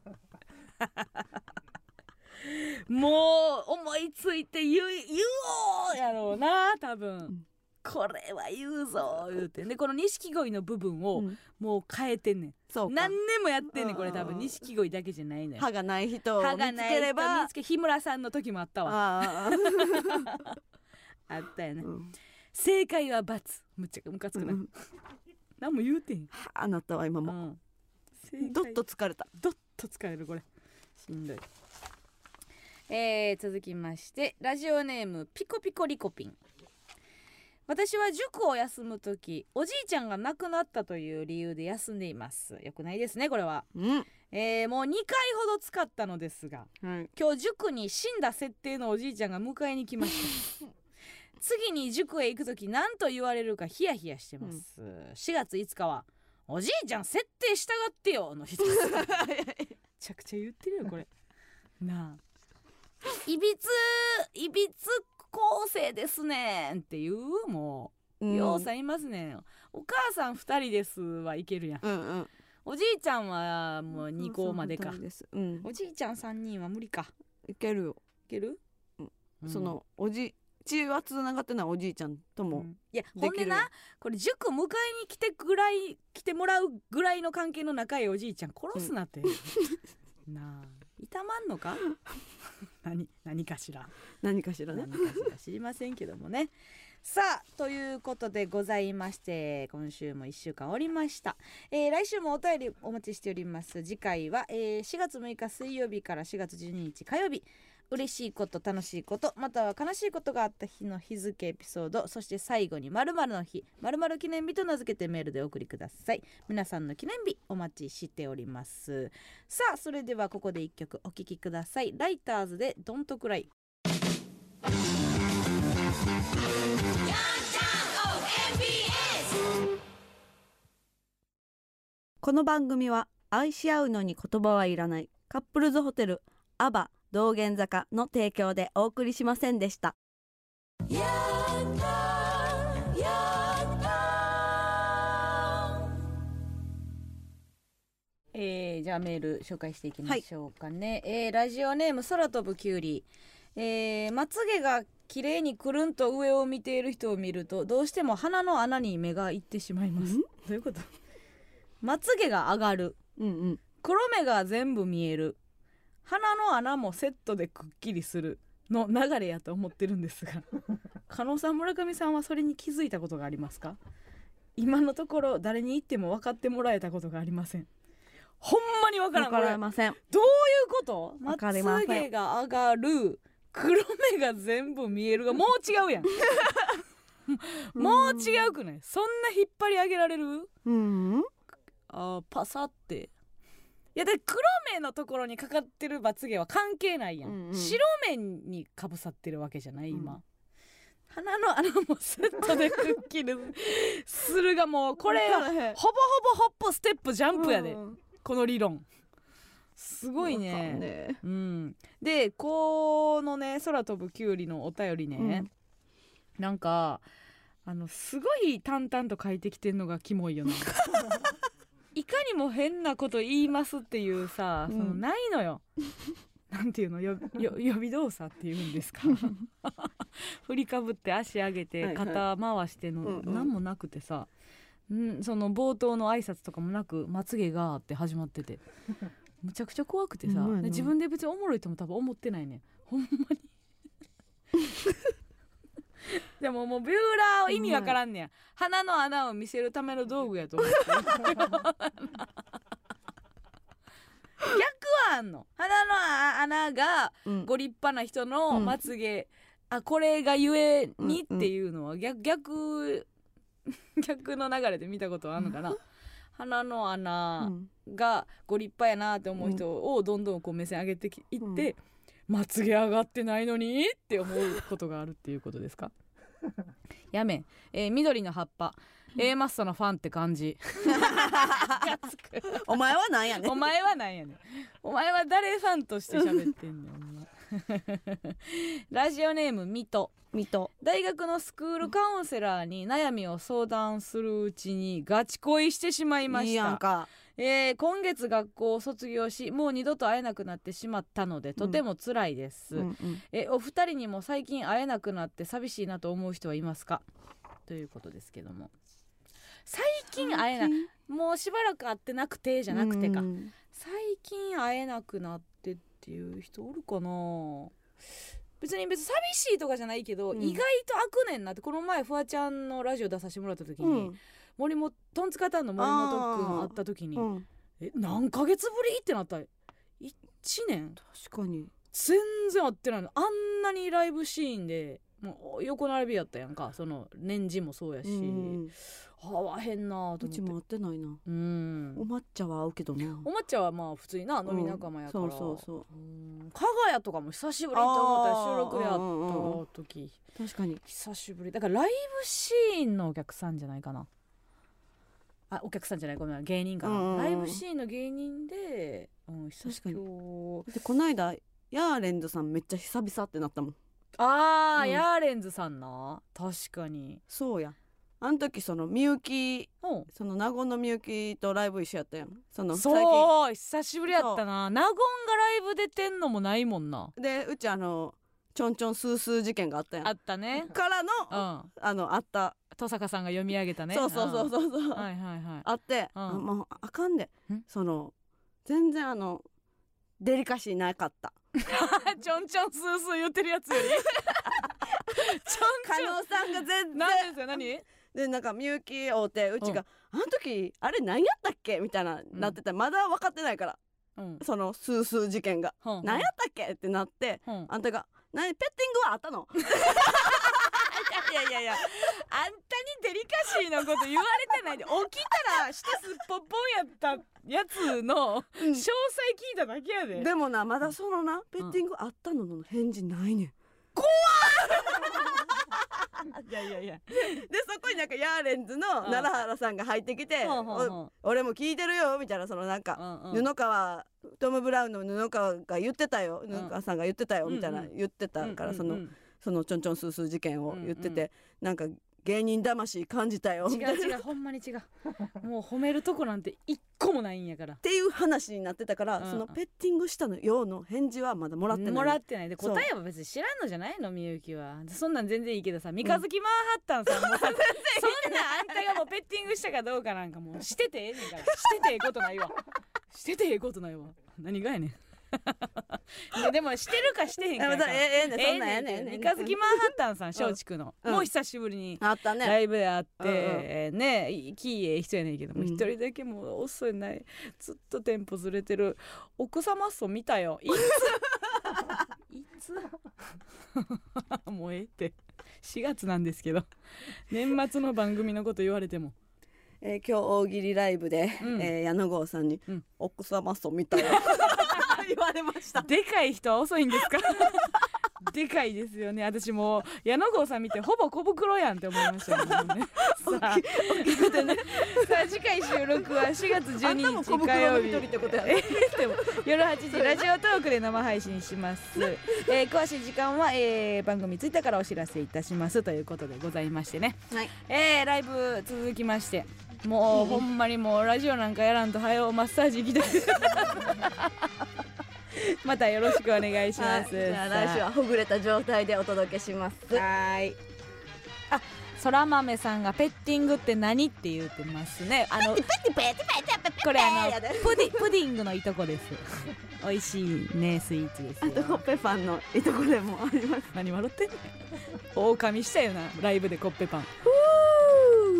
もう思いついて言う言おうやろうな多分、んこれは言うぞ。言うてでこの錦鯉の部分をうん。もう変えてんねん、そうか。何年もやってんねんこれ。多分うん。錦鯉だけじゃないのよ。歯がない人を歯見つがない人ければ。見つけ日村さんの時もあったわ。ああ。ったよね、ーうん。正解は×むっちゃムカつくな、うん。何も言うてん、あなたは今も。うん、どっと疲れた。どっと疲れるこれ。しんどい。えー、続きましてラジオネームピコピコリコピン私は塾を休む時おじいちゃんが亡くなったという理由で休んでいます。よくないですねこれは、うん。えー、もう2回ほど使ったのですがはい。今日塾に死んだ設定のおじいちゃんが迎えに来ました。次に塾へ行く時何と言われるかヒヤヒヤしてます、4月5日は「おじいちゃん設定従ってよ」の日です。めちゃくちゃ言ってるよこれ。なあ。いびついびつ構成ですねんっていうもう、うん。ようさんいますねん。お母さん2人ですはいけるやん。うんうん。おじいちゃんはもう2校までか。そうん。おじいちゃん3人は無理か。いけるよ。いける、うん。そのおじ血はつながってないおじいちゃんともうん。いやほんでな。これ塾迎えに来てぐらい来てもらうぐらいの関係の仲いいおじいちゃん殺すなって、なあ。痛まんのか？何何かしら。何かしらね。何かしら知りませんけどもね。さあということでございまして今週も1週間終わりました、えー来週もお便りお待ちしております。次回は、えー4月6日水曜日から4月12日火曜日嬉しいこと楽しいことまたは悲しいことがあった日の日付エピソードそして最後に〇〇の日〇〇記念日と名付けてメールでお送りください。皆さんの記念日お待ちしております。さあそれではここで一曲お聴きください。ライターズでドントクライこの番組は愛し合うのに言葉はいらない。カップルズホテルアバ道玄坂の提供でお送りしませんでした。えー、じゃあメール紹介していきましょうかね、えーラジオネーム空飛ぶきゅうり、えーまつげが綺麗にくるんと上を見ている人を見るとどうしても鼻の穴に目がいってしまいます。ん？どういうこと？まつげが上がる。うんうん。黒目が全部見える鼻の穴もセットでくっきりするの流れやと思ってるんですが 加納さん村上さんはそれに気づいたことがありますか？今のところ誰に言っても分かってもらえたことがありません。ほんまに分からん。これりません。どういうこと？まつげが上がる黒目が全部見えるがもう違うやん。もう違うくない？そんな引っ張り上げられる？うん。あーパサっていやで黒目のところにかかってるまつげは関係ないやん、うんうん。白目にかぶさってるわけじゃない今、うん。鼻の穴もセットでくっきりするがもうこれほぼほぼホップステップジャンプやで、うんこの理論。すごいわかんねねうん、でこのね空飛ぶきゅうりのお便りね、なんかあのすごい淡々と書いてきてんのがキモいよな いかにも変なこと言いますっていうさ、うん。そのないのよ。なんていうの？よよ予備動作っていうんですか？振りかぶって足上げて肩回しての、うんうん。何もなくてさ。んその冒頭の挨拶とかもなく「まつげが」って始まってて。むちゃくちゃ怖くてさ。自分で別におもろいとも多分思ってないねん。ほんまに でももうビューラーを意味わからんねや。鼻の穴を見せるための道具やと思って 逆はあんの。鼻の穴がうんご立派な人のうんまつげ、あこれがゆえにっていうのは逆逆 逆の流れで見たことあるのかな。鼻のう穴ん。がご立派やなって思う人をどんどんこう目線上げてきいって、まつげ上がってないのにって思うことがあるっていうことですか？やめん、えー緑の葉っぱ。A マッソのファンって感じ。がつく。お前はなんやねん。お前はなんやねん。お前は誰ファンとして喋ってんねんお前。ラジオネームミト。水戸大学のスクールカウンセラーに悩みを相談するうちにガチ恋してしまいまいいしたやんかえー今月学校を卒業しもう二度と会えなくなってしまったのでとても辛いです、うんうん。えお二人にも最近会えなくなって寂しいなと思う人はいますか？ということですけども。最近会えないもうしばらく会ってなくてじゃなくてか、うん。最近会えなくなってっていう人おるかな？別に別に寂しいとかじゃないけど、うん。意外と開くねんなってこの前フワちゃんのラジオ出させてもらった時に、うん森本トンツカタンの森本くん会った時に、うん。え何ヶ月ぶり？ってなった。1年。確かに。全然会ってないの。あんなにライブシーンでもう横並びやったやんか。その年次もそうやし、うん会わへんなと思って。うちも会ってないな。うん。お抹茶は会うけどな。お抹茶はまあ普通にな飲み仲間やから、うんそうそうそう。うん。加賀谷とかも久しぶりと思ったら収録で会あーうんうんうんった時。確かに。久しぶり。だからライブシーンのお客さんじゃないかなあお客さんじゃないごめん。芸人ライブシーンの芸人で、うん、久し確かに。今日でこないだヤーレンズさんめっちゃ久々ってなったもん。あー、うん。ヤーレンズさんな。確かに。そうや。あの時そのみゆきうん。その納言のみゆきとライブ一緒やったやん。その最そう久しぶりやったな。納言がライブ出てんのもないもんな。近でうちあのちょんちょんスースー事件があったやん。あったね。からの、うん。あのあった、登坂さんが読み上げたね。そうそうそうそうそう、うん。はいはいはい。あって、うん。あもうあかんで。ん？その全然あのデリカシーなかった。ちょんちょんスースー言ってるやつより？ちょん加ちょん。納さんが全然。何ですよ何？でなんかみゆき会うてうちうん。が「あの時あれ何やったっけ?」みたいな、ん。なってたまだ分かってないから。うん。そのスースー事件が。何やったっけってなってあんたが「何ペッティングはあったの? いやいやいや。あんたにデリカシーのこと言われてないで。起きたら下すっぽっぽんやったやつの」詳細聞いただけやで。でもなまだそのなペッティングあったのの返事ないねん。いやいやいや。でそこになんかヤーレンズのうん。奈良原さんが入ってきて俺も聞いてるよみたいなそのなんかうんうん。布川トム・ブラウンの布川が言ってたよ。ん布川さんが言ってたよみたいなうんうん言ってたからそのうんうんそのちょんちょんスースー事件を言ってうん。てなんか芸人魂感じたよ違うな。違うほんまに違う。もう褒めるとこなんて一個もないんやから。っていう話になってたから、うんそのペッティングしたのようの返事はまだもらってない。もらってない。で答えは別に知らんのじゃないの？みゆきは。そんなん全然いいけどさ三日月マンハッタンさ。んもさ、そんなあんたがもうペッティングしたかどうかなんかもうしててええねんから。しててええことないわ。しててええことないわ。何がやねん でもしてるかしてへんか。ええええねんそんなんええねん三日月マンハッタンさん松竹の、うん。もう久しぶりに。ライブであって、ねいキーええ人やねんけどもうん一、人だけもう遅いないずっとテンポずれてる。奥様っそ見たよ。いつ？いつ？もうええって。4月なんですけど。年末の番組のこと言われても。えー今日大喜利ライブで、うん。えー矢野郷さんに、うん。奥様そう見たよ言われました。でかい人は遅いんですか？でかいですよね。私もう矢野郷さん見てほぼ小袋やんって思いましたもんね さあさあ次回収録は4月あんたも12小袋日火曜日。夜8時ラジオトークで生配信します、えー詳しい時間は、えー番組ツイッターからお知らせいたします。ということでございましてね、はい。えーライブ続きましてもう、ほんまにもうラジオなんかやらんと早うマッサージ行きたい またよろしくお願いします、はい、じゃあ来週はほぐれた状態でお届けしますはい。あ、そら豆さんがペッティングって何って言ってますね。あの、これあのプディプディングのいとこです。美味しいねスイーツですよ。あとコッペパンのいとこでもあります何笑ってんねん。狼したよなライブでコッペパン。ふ